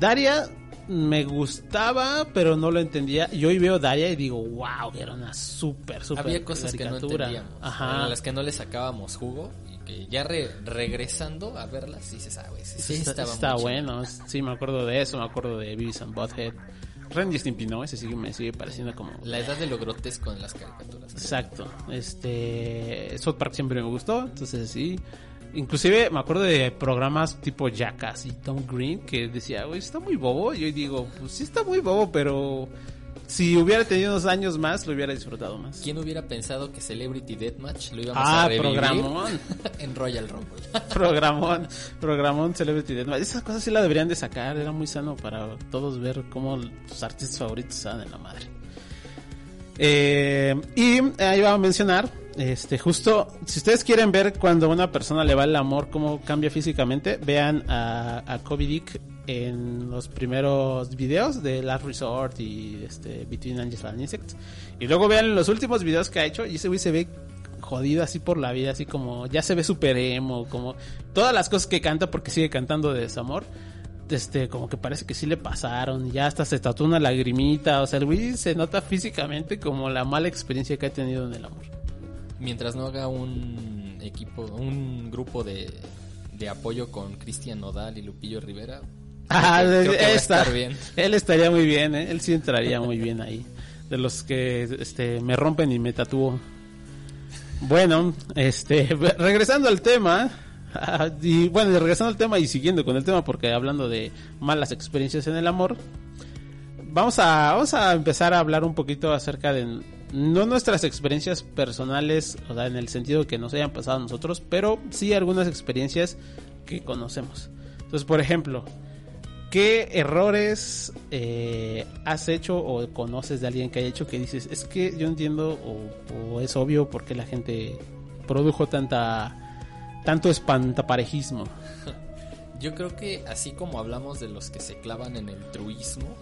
Daria me gustaba, pero no lo entendía. Y hoy veo Daria y digo, wow, era una súper, súper Había cosas que no entendíamos, Ajá. a las que no le sacábamos jugo y que ya re- regresando a verlas, sí se sabe, sí, sí está, estaba está bueno. Sí, me acuerdo de eso, me acuerdo de Beavis and Butthead. Ren ¿no? Ese sigue, me sigue pareciendo como... La edad de lo grotesco en las caricaturas. Exacto. Este South Park siempre me gustó, entonces sí. Inclusive me acuerdo de programas tipo Jackass y Tom Green que decía, güey, está muy bobo. Y yo digo, pues sí está muy bobo, pero si hubiera tenido unos años más, lo hubiera disfrutado más. ¿Quién hubiera pensado que Celebrity Deathmatch lo íbamos Ah, a revivir programón. en Royal Rumble? programón, programón Celebrity Deathmatch. Esas cosas sí la deberían de sacar, era muy sano para todos ver cómo tus artistas favoritos estaban en la madre. Eh, y ahí va a mencionar, este, justo, si ustedes quieren ver cuando una persona le va el amor, cómo cambia físicamente, vean a, a Kobe Dick en los primeros videos de Last Resort y este, Between Angels and Insects. Y luego vean los últimos videos que ha hecho y ese güey se ve jodido así por la vida, así como ya se ve super emo, como todas las cosas que canta porque sigue cantando de desamor. Este, como que parece que sí le pasaron, ya hasta se tatuó una lagrimita, o sea, el güey se nota físicamente como la mala experiencia que ha tenido en el amor. Mientras no haga un equipo, un grupo de, de apoyo con Cristian Nodal y Lupillo Rivera, Ah, creo que- creo que va a está- estar bien. Él estaría muy bien, ¿eh? él sí entraría muy bien ahí. De los que este, me rompen y me tatúo. Bueno, este, regresando al tema, ah, y bueno, regresando al tema y siguiendo con el tema, porque hablando de malas experiencias en el amor, vamos a, vamos a empezar a hablar un poquito acerca de no nuestras experiencias personales, o sea, en el sentido que nos hayan pasado a nosotros, pero sí algunas experiencias que conocemos. Entonces, por ejemplo, ¿Qué errores eh, has hecho o conoces de alguien que haya hecho que dices, es que yo entiendo o, o es obvio por qué la gente produjo tanta tanto espantaparejismo? yo creo que así como hablamos de los que se clavan en el truismo,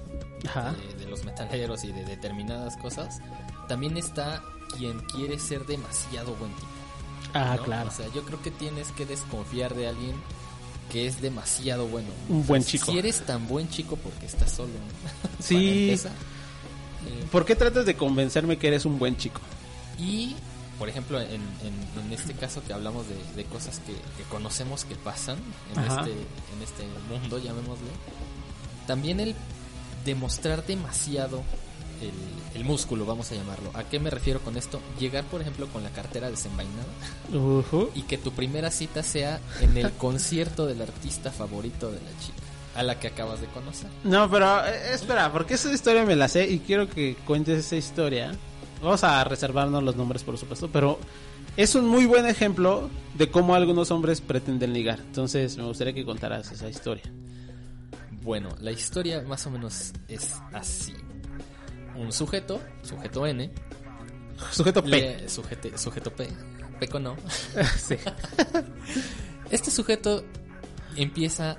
Ajá. de, de los metaleros y de determinadas cosas, también está quien quiere ser demasiado buen tipo. Ah, ¿no? claro. O sea, yo creo que tienes que desconfiar de alguien que es demasiado bueno. Un buen chico. Si eres tan buen chico porque estás solo. Sí. empezar. Eh, ¿Por qué tratas de convencerme que eres un buen chico? y, por ejemplo, en, en- en este caso que hablamos de, de cosas que, que conocemos que pasan en Ajá. este, en este mundo, llamémosle, también el demostrar demasiado el, el músculo, vamos a llamarlo. ¿A qué me refiero con esto? Llegar, por ejemplo, con la cartera desenvainada Ujú. y que tu primera cita sea en el concierto del artista favorito de la chica, a la que acabas de conocer. No, pero eh, espera, porque esa historia me la sé y quiero que cuentes esa historia. Vamos a reservarnos los nombres, por supuesto, pero es un muy buen ejemplo de cómo algunos hombres pretenden ligar. Entonces, me gustaría que contaras esa historia. Bueno, la historia más o menos es así. Un sujeto, sujeto N, Sujeto P. le- sujete- sujeto P, Peco no. Sí. Este sujeto empieza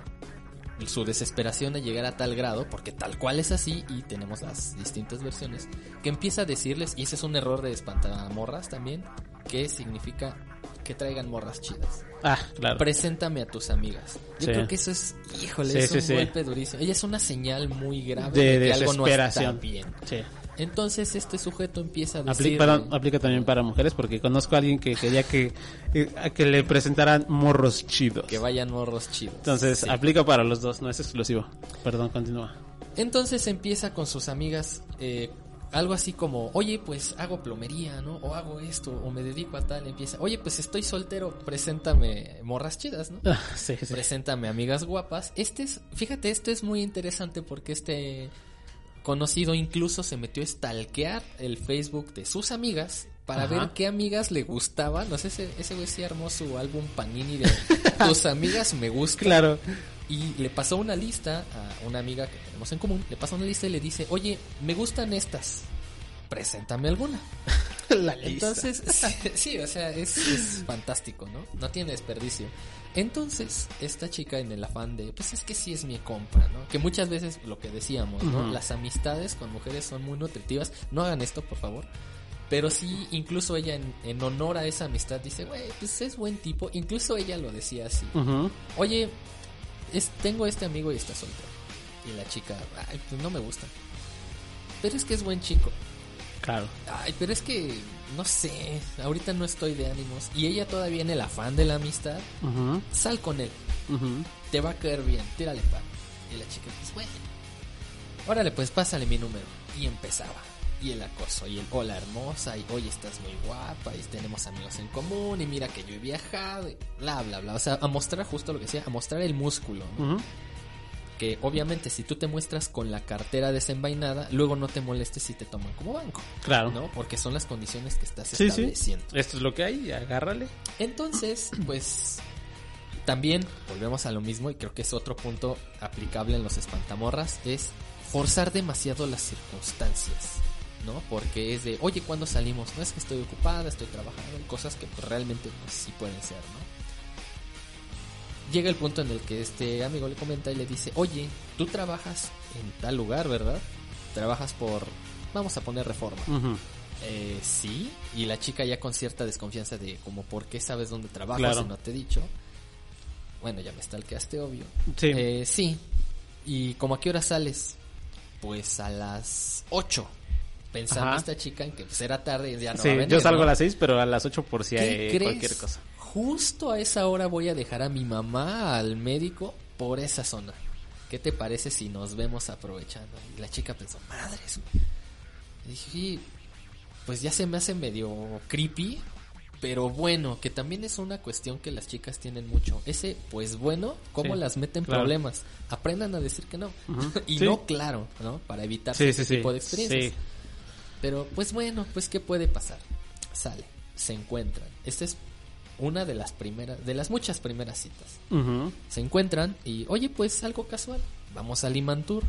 su desesperación de llegar a tal grado, porque tal cual es así, y tenemos las distintas versiones, que empieza a decirles, y ese es un error de espantamorras también, que significa que traigan morras chidas. Ah, claro. Preséntame a tus amigas. Yo Sí. creo que eso es, híjole, Sí, es un sí. golpe durísimo. Ella es una señal muy grave De de, que algo no está desesperación. bien. Sí. Entonces este sujeto empieza a decir... perdón, aplica también para mujeres porque conozco a alguien que quería que, eh, que le presentaran morros chidos. que vayan morros chidos. Entonces, aplica para los dos, no es exclusivo. Perdón, continúa. Entonces empieza con sus amigas eh, algo así como, oye, pues hago plomería, ¿no? O hago esto, o me dedico a tal. Empieza, oye, pues estoy soltero, preséntame morras chidas, ¿no? Ah, sí, sí. Preséntame amigas guapas. Este es, fíjate, esto es muy interesante porque este conocido incluso se metió a stalkear el Facebook de sus amigas para Ajá. ver qué amigas le gustaban. No sé, ese, ese güey sí armó su álbum Panini de tus amigas me gustan. Claro. Y le pasó una lista a una amiga que tenemos en común. Le pasó una lista y le dice, oye, me gustan estas. Preséntame alguna. La lista. Entonces, sí, sí, o sea, es, es fantástico, ¿no? No tiene desperdicio. Entonces, esta chica en el afán de, pues es que sí es mi compra, ¿no? Que muchas veces lo que decíamos, ¿no? Las amistades con mujeres son muy nutritivas. No hagan esto, por favor. Pero sí, incluso ella en, en honor a esa amistad dice, güey, pues es buen tipo. Incluso ella lo decía así. Oye, es, tengo este amigo y está soltero. Y la chica, ay, pues no me gusta. Pero es que es buen chico. Claro. Ay, pero es que, no sé, ahorita no estoy de ánimos. Y ella todavía en el afán de la amistad, sal con él. Te va a caer bien, tírale pan. Y la chica, pues bueno. Órale, pues pásale mi número. Y empezaba. Y el acoso, y el hola hermosa, y hoy estás muy guapa, y tenemos amigos en común, y mira que yo he viajado, y bla, bla, bla. O sea, a mostrar justo lo que decía, a mostrar el músculo. ¿no? Que obviamente si tú te muestras con la cartera desenvainada, luego no te molestes si te toman como banco. Claro. ¿no? Porque son las condiciones que estás Sí, sí. estableciendo. Esto es lo que hay, agárrale. Entonces, pues también volvemos a lo mismo y creo que es otro punto aplicable en los espantamorras, es forzar demasiado las circunstancias, ¿no? Porque es de, oye, ¿cuándo salimos? No es que estoy ocupada, estoy trabajando, cosas que pues, realmente pues, sí pueden ser, ¿no? Llega el punto en el que este amigo le comenta y le dice, oye, tú trabajas en tal lugar, ¿verdad? Trabajas por, vamos a poner reforma. Eh, sí, y la chica ya con cierta desconfianza de como por qué sabes dónde trabajas Claro. si no te he dicho. Bueno, ya me stalkeaste, obvio. Sí. Eh, sí. ¿Y como a qué hora sales? Pues a las 8. Pensando Ajá. esta chica en que pues, era tarde y ya no sí, va a venir, yo salgo ¿no? a las 6, pero a las 8 por si ¿Qué hay crees? cualquier cosa. Justo a esa hora voy a dejar a mi mamá al médico por esa zona. ¿Qué te parece si nos vemos aprovechando? Y la chica pensó, madres. güey". Y dije, "Sí, pues ya se me hace medio creepy, pero bueno, que también es una cuestión que las chicas tienen mucho. Ese, pues bueno, ¿cómo Sí, las meten claro. problemas? Aprendan a decir que no. Y Sí. no, claro, ¿no? Para evitar Sí, ese tipo de experiencias. Pero pues bueno, pues qué puede pasar. Sale, se encuentran. Esta es una de las primeras, de las muchas primeras citas. Se encuentran y, oye, pues algo casual. Vamos a Limantur.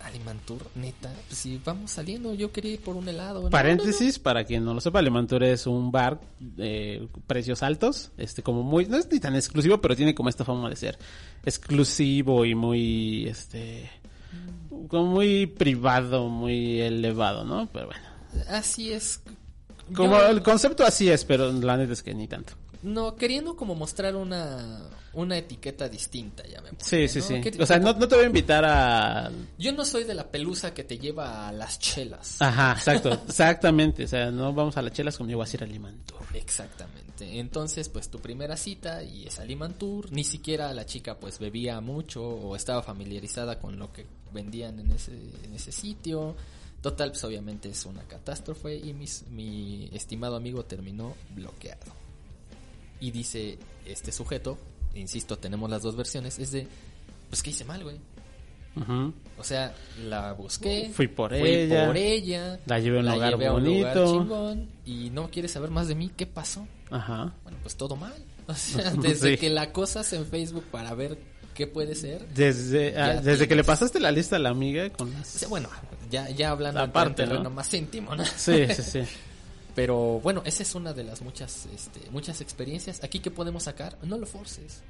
A Limantur, neta, pues si vamos saliendo, yo quería ir por un helado. No, Paréntesis, para quien no lo sepa, Lemantur es un bar de precios altos, este como muy, no es ni tan exclusivo, pero tiene como esta fama de ser exclusivo y muy, este, como muy privado, muy elevado, ¿no? Pero bueno, no. Así es. como Yo- el concepto así es, pero la neta es que ni tanto. No, queriendo como mostrar una, una etiqueta distinta, ya me Sí, sí, sí. O sea, como- no, no te voy a invitar a... Yo no soy de la pelusa que te lleva a las chelas. Ajá, exacto, exactamente. O sea, no vamos a las chelas conmigo, vas a ir a Limantur. Exactamente. Entonces, pues tu primera cita y es a Limantur. Ni siquiera la chica pues bebía mucho o estaba familiarizada con lo que vendían en ese, en ese sitio. Total, pues obviamente es una catástrofe y mi estimado amigo terminó bloqueado. Y dice este sujeto, insisto, tenemos las dos versiones, es de, pues ¿qué hice mal, güey? O sea, la busqué. Fui por fui ella. por ella. La llevé a un lugar llevé a un lugar bonito. chingón. Y no quiere saber más de mí. ¿Qué pasó? Ajá. Bueno, pues todo mal. O sea, desde Sí. que la acosas en Facebook para ver qué puede ser. Desde, ah, desde que le pasaste la lista a la amiga con las... sea, bueno, ya, ya hablando Aparte, ¿no? más íntimo, ¿no? Sí, sí, sí. Pero bueno, esa es una de las muchas, este, muchas experiencias. Aquí que podemos sacar, no lo forces,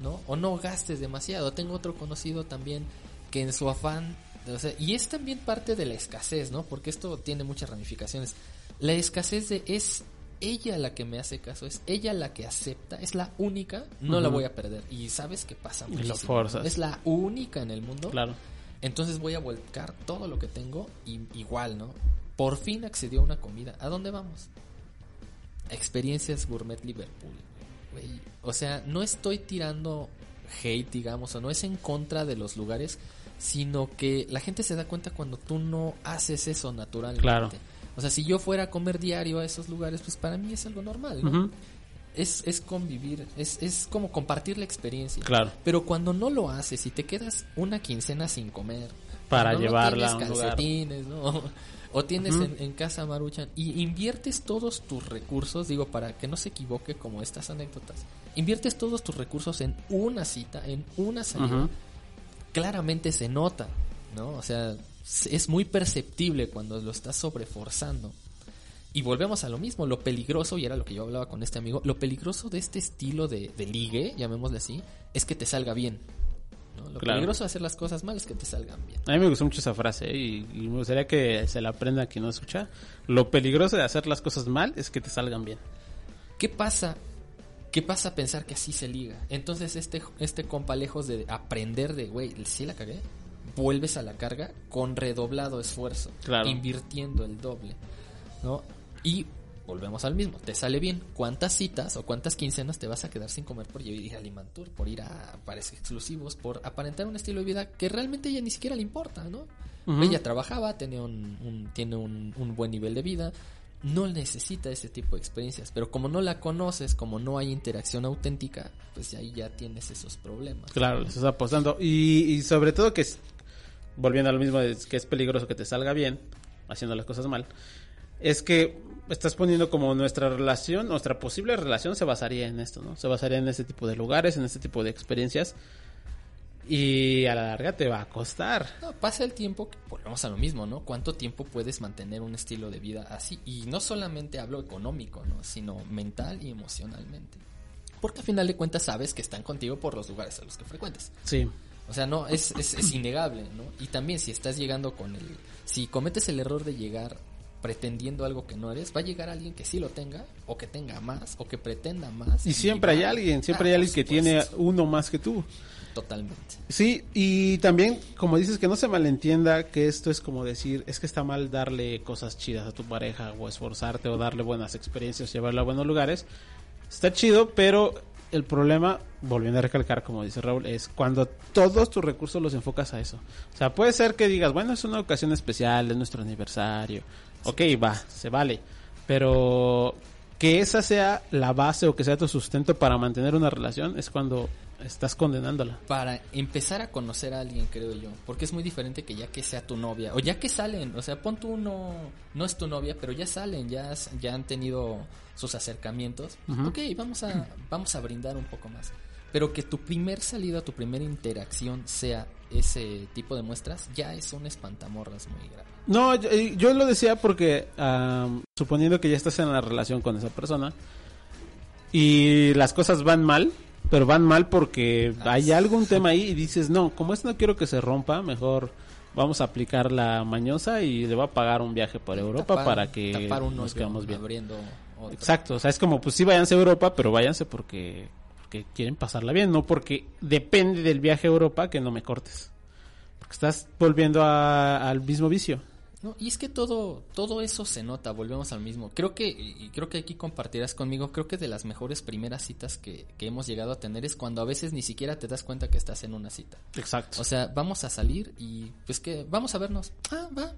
¿no? O no gastes demasiado. Tengo otro conocido también que en su afán, o sea, y es también parte de la escasez, ¿no? Porque esto tiene muchas ramificaciones. La escasez de es ella la que me hace caso, es ella la que acepta, es la única, no la Ujú. voy a perder. Y sabes que pasa Y lo muchísimo. forzas. Es la única en el mundo. Claro. Entonces voy a volcar todo lo que tengo y igual, ¿no? Por fin accedió a una comida. ¿A dónde vamos? Experiencias Gourmet Liverpool. güey. O sea, no estoy tirando hate, digamos, o no es en contra de los lugares, sino que la gente se da cuenta cuando tú no haces eso naturalmente. Claro. O sea, si yo fuera a comer diario a esos lugares, pues para mí es algo normal, es, es convivir, es, es como compartir la experiencia. Claro. Pero cuando no lo haces y te quedas una quincena sin comer, Para no llevarla a tienes un lugar. calcetines, ¿no? O tienes en, en casa maruchan y inviertes todos tus recursos, digo, para que no se equivoque como estas anécdotas, inviertes todos tus recursos en una cita, en una salida. Claramente se nota, ¿no? O sea, es muy perceptible cuando lo estás sobreforzando. Y volvemos a lo mismo, lo peligroso, y era lo que yo hablaba con este amigo, lo peligroso de este estilo de, de ligue, llamémosle así, es que te salga bien. ¿no? Lo Claro. peligroso de hacer las cosas mal es que te salgan bien. A mí me gustó mucho esa frase ¿eh? y, y me gustaría que se la aprenda quien no escucha. Lo peligroso de hacer las cosas mal es que te salgan bien. ¿Qué pasa? ¿Qué pasa a pensar que así se liga? Entonces este, este compa lejos de aprender de, güey, sí la cagué, vuelves a la carga con redoblado esfuerzo, Claro. invirtiendo el doble, ¿no? Y volvemos al mismo, te sale bien, ¿cuántas citas o cuántas quincenas te vas a quedar sin comer por ir a Limantur, por ir a pares exclusivos, por aparentar un estilo de vida que realmente ella ni siquiera le importa, ¿no? Ella trabajaba, tenía un, un- tiene un, un buen nivel de vida, no necesita ese tipo de experiencias, pero como no la conoces, como no hay interacción auténtica, pues ahí ya tienes esos problemas. Claro, le estás apostando. Y, y sobre todo que, es- volviendo a lo mismo, es que es peligroso que te salga bien, haciendo las cosas mal, es que estás poniendo como nuestra relación, nuestra posible relación se basaría en esto, ¿no? Se basaría en este tipo de lugares, en este tipo de experiencias. Y a la larga te va a costar. No, pasa el tiempo, volvemos a lo mismo, ¿no? ¿Cuánto tiempo puedes mantener un estilo de vida así? Y no solamente hablo económico, ¿no? Sino mental y emocionalmente. Porque al final de cuentas sabes que están contigo por los lugares a los que frecuentas. Sí. O sea, no, es, es, es innegable, ¿no? Y también si estás llegando con el... Si cometes el error de llegar pretendiendo algo que no eres, va a llegar alguien que sí lo tenga, o que tenga más, o que pretenda más. Y siempre hay alguien, siempre Ah, hay alguien que tiene uno más que tú. Totalmente. Sí, y también, como dices, que no se malentienda que esto es como decir, es que está mal darle cosas chidas a tu pareja o esforzarte o darle buenas experiencias, llevarla a buenos lugares. Está chido, pero el problema, volviendo a recalcar, como dice Raúl, es cuando todos tus recursos los enfocas a eso. O sea, puede ser que digas, bueno, es una ocasión especial, es nuestro aniversario. Ok, va, se vale. Pero que esa sea la base o que sea tu sustento para mantener una relación es cuando estás condenándola. Para empezar a conocer a alguien, creo yo. Porque es muy diferente que ya que sea tu novia. O ya que salen. O sea, pon tú no, no es tu novia, pero ya salen. Ya, has- ya han tenido sus acercamientos. Ujú. Ok, vamos a, vamos a brindar un poco más. Pero que tu primer salida, tu primera interacción sea ese tipo de muestras, ya es un espantamorras muy grave. No, yo, eh, yo lo decía porque suponiendo que ya estás en la relación con esa persona y las cosas van mal, pero van mal porque Ah, hay algún tema ahí y dices, no, como esto no quiero que se rompa, mejor vamos a aplicar la mañosa y le voy a pagar un viaje por Europa Tapar- para que nos quedamos bien. Abriendo otro. Exacto, o sea, es como, pues sí, váyanse a Europa, pero váyanse porque, porque quieren pasarla bien, no porque depende del viaje a Europa que no me cortes. Porque estás volviendo a- al mismo vicio. No, y es que todo, todo eso se nota, volvemos al mismo. Creo que, y creo que aquí compartirás conmigo, creo que de las mejores primeras citas que, que hemos llegado a tener es cuando a veces ni siquiera te das cuenta que estás en una cita. Exacto. O sea, vamos a salir y pues que vamos a vernos. Ah, va.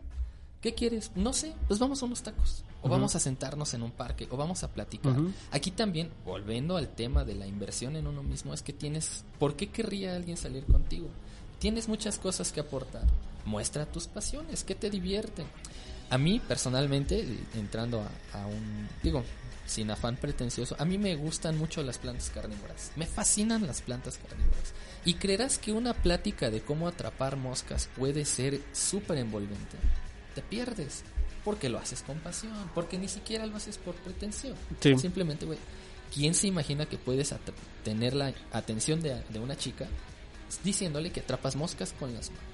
¿Qué quieres? No sé, pues vamos a unos tacos. O vamos a sentarnos en un parque. O vamos a platicar. Aquí también, volviendo al tema de la inversión en uno mismo, es que tienes... ¿Por qué querría alguien salir contigo? Tienes muchas cosas que aportar. Muestra tus pasiones, ¿qué te divierte? A mí, personalmente, entrando a, a un... Digo, sin afán pretencioso, a mí me gustan mucho las plantas carnívoras. Me fascinan las plantas carnívoras. Y creerás que una plática de cómo atrapar moscas puede ser súper envolvente. Te pierdes. Porque lo haces con pasión. Porque ni siquiera lo haces por pretensión. Sí. Simplemente, güey. ¿Quién se imagina que puedes tener la atención de, de una chica diciéndole que atrapas moscas con las manos?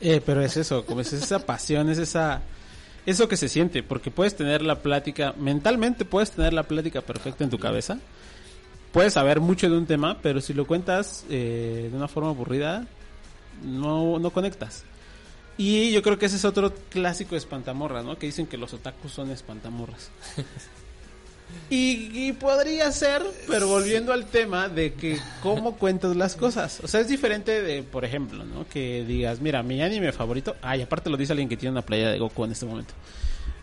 Eh, pero es eso, como es esa pasión, es esa eso que se siente, porque puedes tener la plática, mentalmente puedes tener la plática perfecta en tu cabeza, puedes saber mucho de un tema, pero si lo cuentas eh, de una forma aburrida, no, no conectas. Y yo creo que ese es otro clásico de espantamorras, ¿no? Que dicen que los otakus son espantamorras. Y, y podría ser, pero volviendo al tema de que cómo cuentas las cosas. O sea, es diferente de, por ejemplo, ¿no? Que digas, mira, mi anime favorito. Ay, aparte lo dice alguien que tiene una playa de Goku en este momento.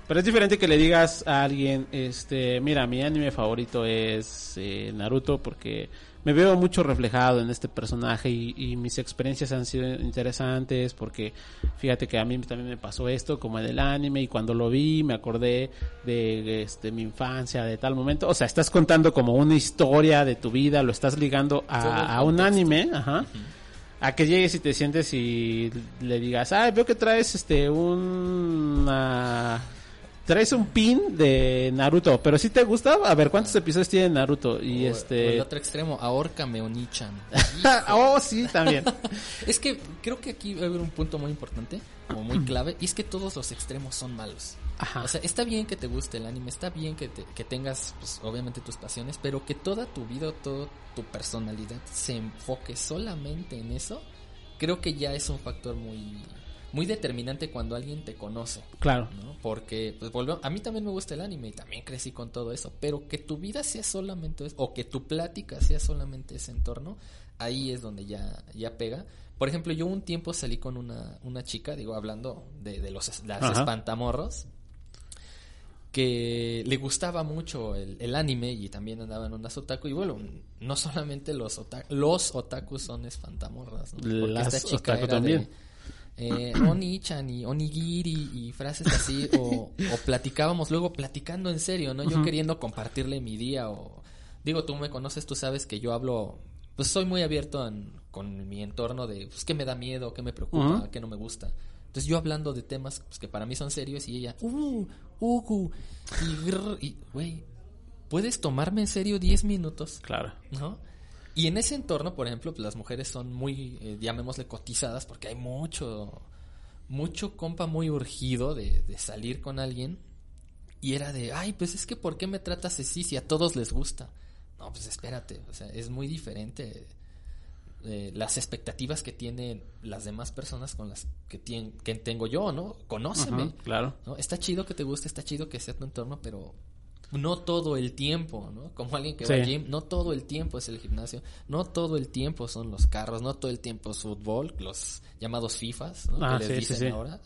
Pero es diferente que le digas a alguien, este, mira, mi anime favorito es eh, Naruto porque me veo mucho reflejado en este personaje y, y mis experiencias han sido interesantes porque fíjate que a mí también me pasó esto como en el anime y cuando lo vi me acordé de este, mi infancia, de tal momento. O sea, estás contando como una historia de tu vida, lo estás ligando a, a un anime, ajá. A que llegues y te sientes y le digas, ah, veo que traes este una traes un pin de Naruto, pero si te gusta, a ver cuántos episodios tiene Naruto y O- o este el otro extremo, ahórcame Onichan. oh, sí, también. es que creo que aquí va a haber un punto muy importante, o muy clave, y es que todos los extremos son malos. Ajá. O sea, está bien que te guste el anime, está bien que, te- que tengas, pues, obviamente, tus pasiones, pero que toda tu vida, toda tu personalidad se enfoque solamente en eso, creo que ya es un factor muy, muy determinante cuando alguien te conoce. Claro. ¿no? Porque, pues, volvemos, a mí también me gusta el anime y también crecí con todo eso, pero que tu vida sea solamente eso, o que tu plática sea solamente ese entorno, ahí es donde ya, ya pega. Por ejemplo, yo un tiempo salí con una, una chica, digo, hablando de, de los las Ajá. espantamorros, que le gustaba mucho el, el anime y también andaba en unas otaku. Y bueno, no solamente los, ota- los otakus son espantamorras, ¿no? Porque Las esta chica otaku era también. de eh, Oni-chan y Onigiri y frases así, o, o platicábamos luego platicando en serio, ¿no? Yo queriendo compartirle mi día, o digo, tú me conoces, tú sabes que yo hablo, pues soy muy abierto en- con mi entorno de, pues, qué me da miedo, qué me preocupa, qué no me gusta. Entonces yo hablando de temas pues, que para mí son serios y ella, uh, grr, y, güey, ¿puedes tomarme en serio 10 minutos? Claro. ¿no? Y en ese entorno, por ejemplo, pues las mujeres son muy, eh, llamémosle cotizadas, porque hay mucho, mucho compa muy urgido de, de salir con alguien. Y era de, ay, pues es que ¿por qué me tratas así si a todos les gusta? No, pues espérate, o sea, es muy diferente eh, las expectativas que tienen las demás personas con las que, tienen, que tengo yo, ¿no? Conóceme. Claro. ¿no? Está chido que te guste, está chido que sea tu entorno, pero no todo el tiempo, ¿no? Como alguien que va al gym, no todo el tiempo es el gimnasio, no todo el tiempo son los carros, no todo el tiempo es fútbol, los llamados FIFAs, ¿no? Ah, que les sí, dicen sí. ahora.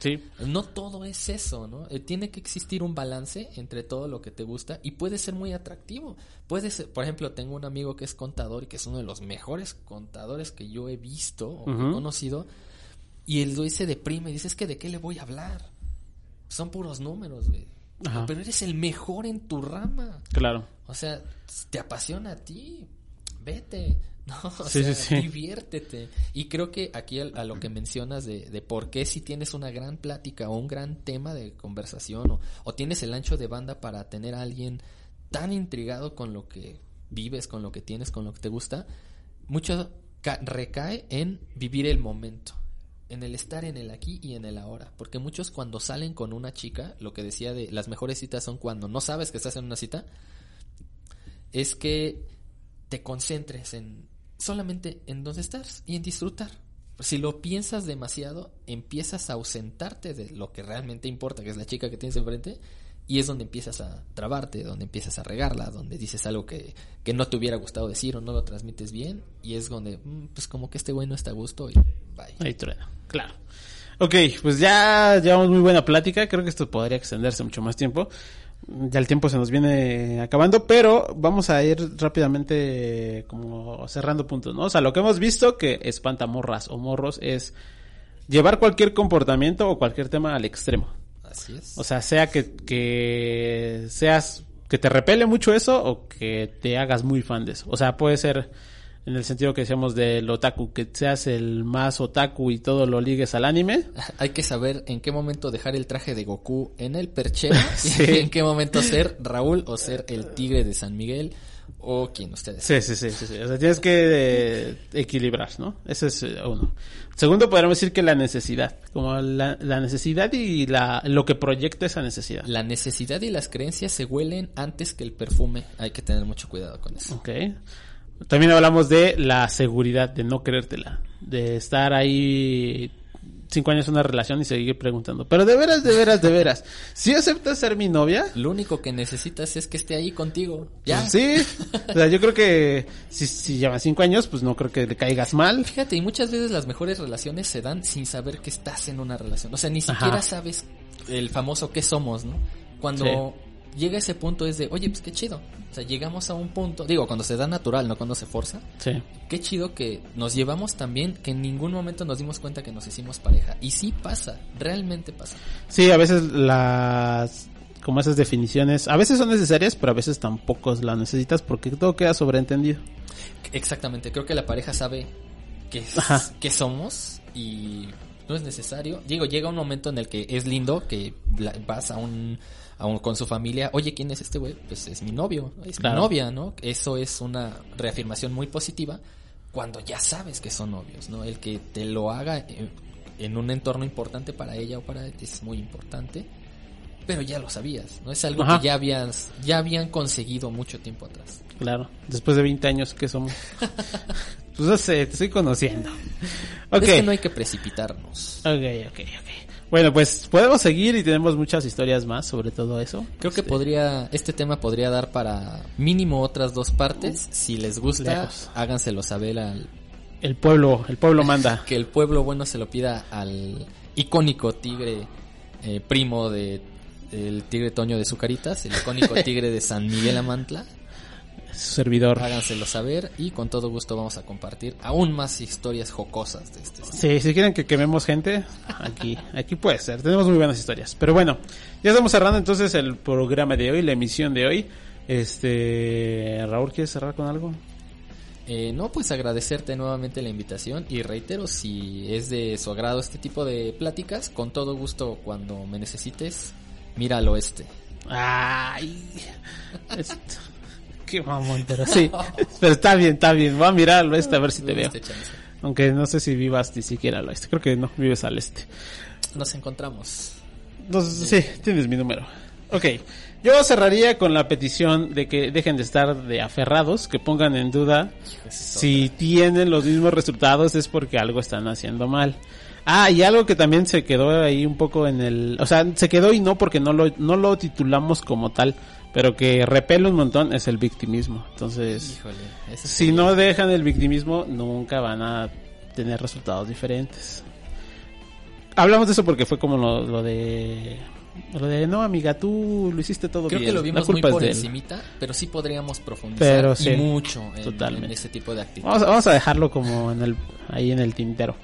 Sí. No todo es eso, ¿no? Eh, tiene que existir un balance entre todo lo que te gusta y puede ser muy atractivo. Puede ser, por ejemplo, tengo un amigo que es contador y que es uno de los mejores contadores que yo he visto o Ujú. conocido y el güey se deprime y dice, es que de qué le voy a hablar. Son puros números, güey. Ajá. Pero eres el mejor en tu rama. Claro. O sea, te apasiona a ti, vete, ¿no? O Sí, sea, sí, sí. diviértete. Y creo que aquí al- a, lo que mencionas de, de por qué si tienes una gran plática o un gran tema de conversación o, o tienes el ancho de banda para tener a alguien tan intrigado con lo que vives, con lo que tienes, con lo que te gusta, mucho ca- recae en vivir el momento. En el estar en el aquí y en el ahora. Porque muchos cuando salen con una chica, lo que decía de las mejores citas son cuando no sabes que estás en una cita, es que te concentres en solamente en dónde estás y en disfrutar. Si lo piensas demasiado, empiezas a ausentarte de lo que realmente importa, que es la chica que tienes enfrente, y es donde empiezas a trabarte, donde empiezas a regarla, donde dices algo que, que no te hubiera gustado decir o no lo transmites bien, y es donde, mm, pues como que este güey no está a gusto y bye. Ahí truena. Claro. Ok, pues ya llevamos muy buena plática. Creo que esto podría extenderse mucho más tiempo. Ya el tiempo se nos viene acabando, pero vamos a ir rápidamente como cerrando puntos, ¿no? O sea, lo que hemos visto que espanta morras o morros es llevar cualquier comportamiento o cualquier tema al extremo. Así es. O sea, sea que, que seas, que te repele mucho eso o que te hagas muy fan de eso. O sea, puede ser en el sentido que decíamos del otaku, que seas el más otaku y todo lo ligues al anime. Hay que saber en qué momento dejar el traje de Goku en el perchero Sí. y en qué momento ser Raúl o ser el tigre de San Miguel o quien ustedes. Sí, sí, sí, sí, sí. O sea, tienes que eh, equilibrar, ¿no? Ese es eh, uno. Segundo, podríamos decir que la necesidad, como la, la necesidad y la, lo que proyecta esa necesidad. La necesidad y las creencias se huelen antes que el perfume. Hay que tener mucho cuidado con eso. Ok. También hablamos de la seguridad, de no creértela, de estar ahí cinco años una relación y seguir preguntando, pero de veras, de veras, de veras, ¿sí aceptas ser mi novia? Lo único que necesitas es que esté ahí contigo. Ya. Sí, o sea, yo creo que si, si llevan cinco años, pues no creo que le caigas mal. Fíjate, y muchas veces las mejores relaciones se dan sin saber que estás en una relación. O sea, ni siquiera Ajá. sabes el famoso qué somos, ¿no? Cuando llega ese punto es de, oye, pues qué chido. O sea, llegamos a un punto, digo, cuando se da natural, no cuando se forza. Sí. Qué chido que nos llevamos tan bien que en ningún momento nos dimos cuenta que nos hicimos pareja. Y sí pasa, realmente pasa. Sí, a veces las como esas definiciones, a veces son necesarias, pero a veces tampoco las necesitas porque todo queda sobreentendido. Exactamente, creo que la pareja sabe es- Ajá. qué somos y no es necesario. Digo, llega un momento en el que es lindo que vas a un, a un- con su familia, oye, ¿quién es este güey? Pues es mi novio, es Claro. mi novia, ¿no? Eso es una reafirmación muy positiva cuando ya sabes que son novios, ¿no? El que te lo haga eh, en un entorno importante para ella o para ti es muy importante. Pero ya lo sabías, ¿no? Es algo Ajá. que ya habías, ya habían conseguido mucho tiempo atrás. Claro, después de 20 años que somos. pues no sé, te estoy conociendo. Es que no hay que precipitarnos. Ok, ok, ok. Bueno, pues podemos seguir y tenemos muchas historias más sobre todo eso. Creo que podría, este tema podría dar para mínimo otras dos partes. Si les gusta, Lejos. háganselo saber al El pueblo, el pueblo manda. que el pueblo bueno se lo pida al icónico tigre eh, primo de el tigre Toño de Zucaritas, el icónico tigre de San Miguel Amantla. Su servidor. Háganselo saber y con todo gusto vamos a compartir aún más historias jocosas de este. Sí, si quieren que quememos gente, aquí, aquí puede ser. Tenemos muy buenas historias. Pero bueno, ya estamos cerrando entonces el programa de hoy, la emisión de hoy. Este, Raúl, ¿quieres cerrar con algo? Eh, no, pues agradecerte nuevamente la invitación y reitero, si es de su agrado este tipo de pláticas, con todo gusto cuando me necesites, mira al oeste. Ay, es- qué mamón, pero sí. Pero está bien, está bien. Voy a mirar al oeste a ver si te veo. Este chance. Aunque no sé si vivas ni siquiera al oeste. Creo que no, vives al este. Nos encontramos. Entonces, sí, tienes mi número. Ok, yo cerraría con la petición de que dejen de estar de aferrados, que pongan en duda si tienen los mismos resultados es porque algo están haciendo mal. Ah, y algo que también se quedó ahí un poco en el... O sea, se quedó y no porque no lo, no lo titulamos como tal, pero que repele un montón es el victimismo. Entonces, Híjole, si no dejan el victimismo, nunca van a tener resultados diferentes. Hablamos de eso porque fue como lo, lo de... Lo de, no, amiga, tú lo hiciste todo Creo bien. que lo vimos muy por de él". encimita, pero sí podríamos profundizar Pero y sí, mucho en, en ese tipo de actividades. Vamos, vamos a dejarlo como en el, ahí en el tintero.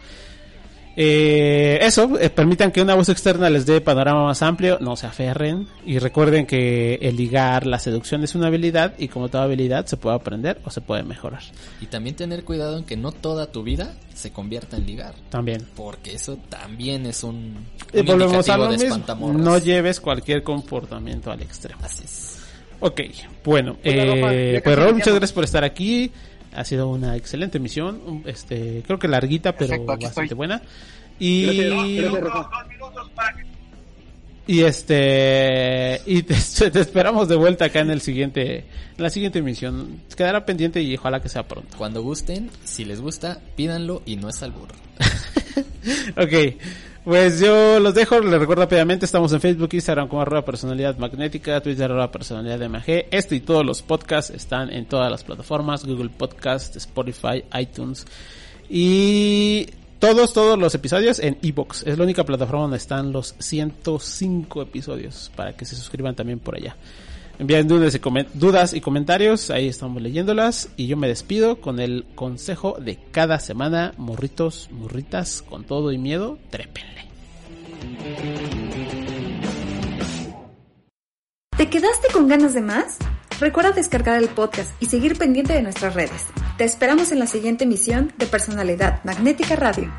Eh, eso, eh, permitan que una voz externa les dé panorama más amplio, no se aferren y recuerden que el ligar, la seducción es una habilidad y como toda habilidad se puede aprender o se puede mejorar. Y también tener cuidado en que no toda tu vida se convierta en ligar, También. porque eso también es un, Y un volvemos a lo de mismo, no lleves cualquier comportamiento al extremo. Así es. Ok, bueno, eh, pues Raúl, muchas gracias por estar aquí. Ha sido una excelente emisión, un- este, creo que larguita, pero bastante estoy. buena. Y, Gracias, gracias, Rafa. y este, y te, te esperamos de vuelta acá en el siguiente, en la siguiente emisión. Quedará pendiente y ojalá que sea pronto. Cuando gusten, si les gusta, pídanlo y no es al burro. Ok, pues yo los dejo, les recuerdo rápidamente, estamos en Facebook, Instagram como arroba personalidad magnética, Twitter arroba personalidad MG. Este y todos los podcasts están en todas las plataformas, Google Podcast, Spotify, iTunes y todos, todos los episodios en Evox. Es la única plataforma donde están los 105 episodios para que se suscriban también por allá. Envíen dudas y, comentarios, ahí estamos leyéndolas. Y yo me despido con el consejo de cada semana. Morritos, morritas, con todo y miedo, trépenle. ¿Te quedaste con ganas de más? Recuerda descargar el podcast y seguir pendiente de nuestras redes. Te esperamos en la siguiente emisión de Personalidad Magnética Radio.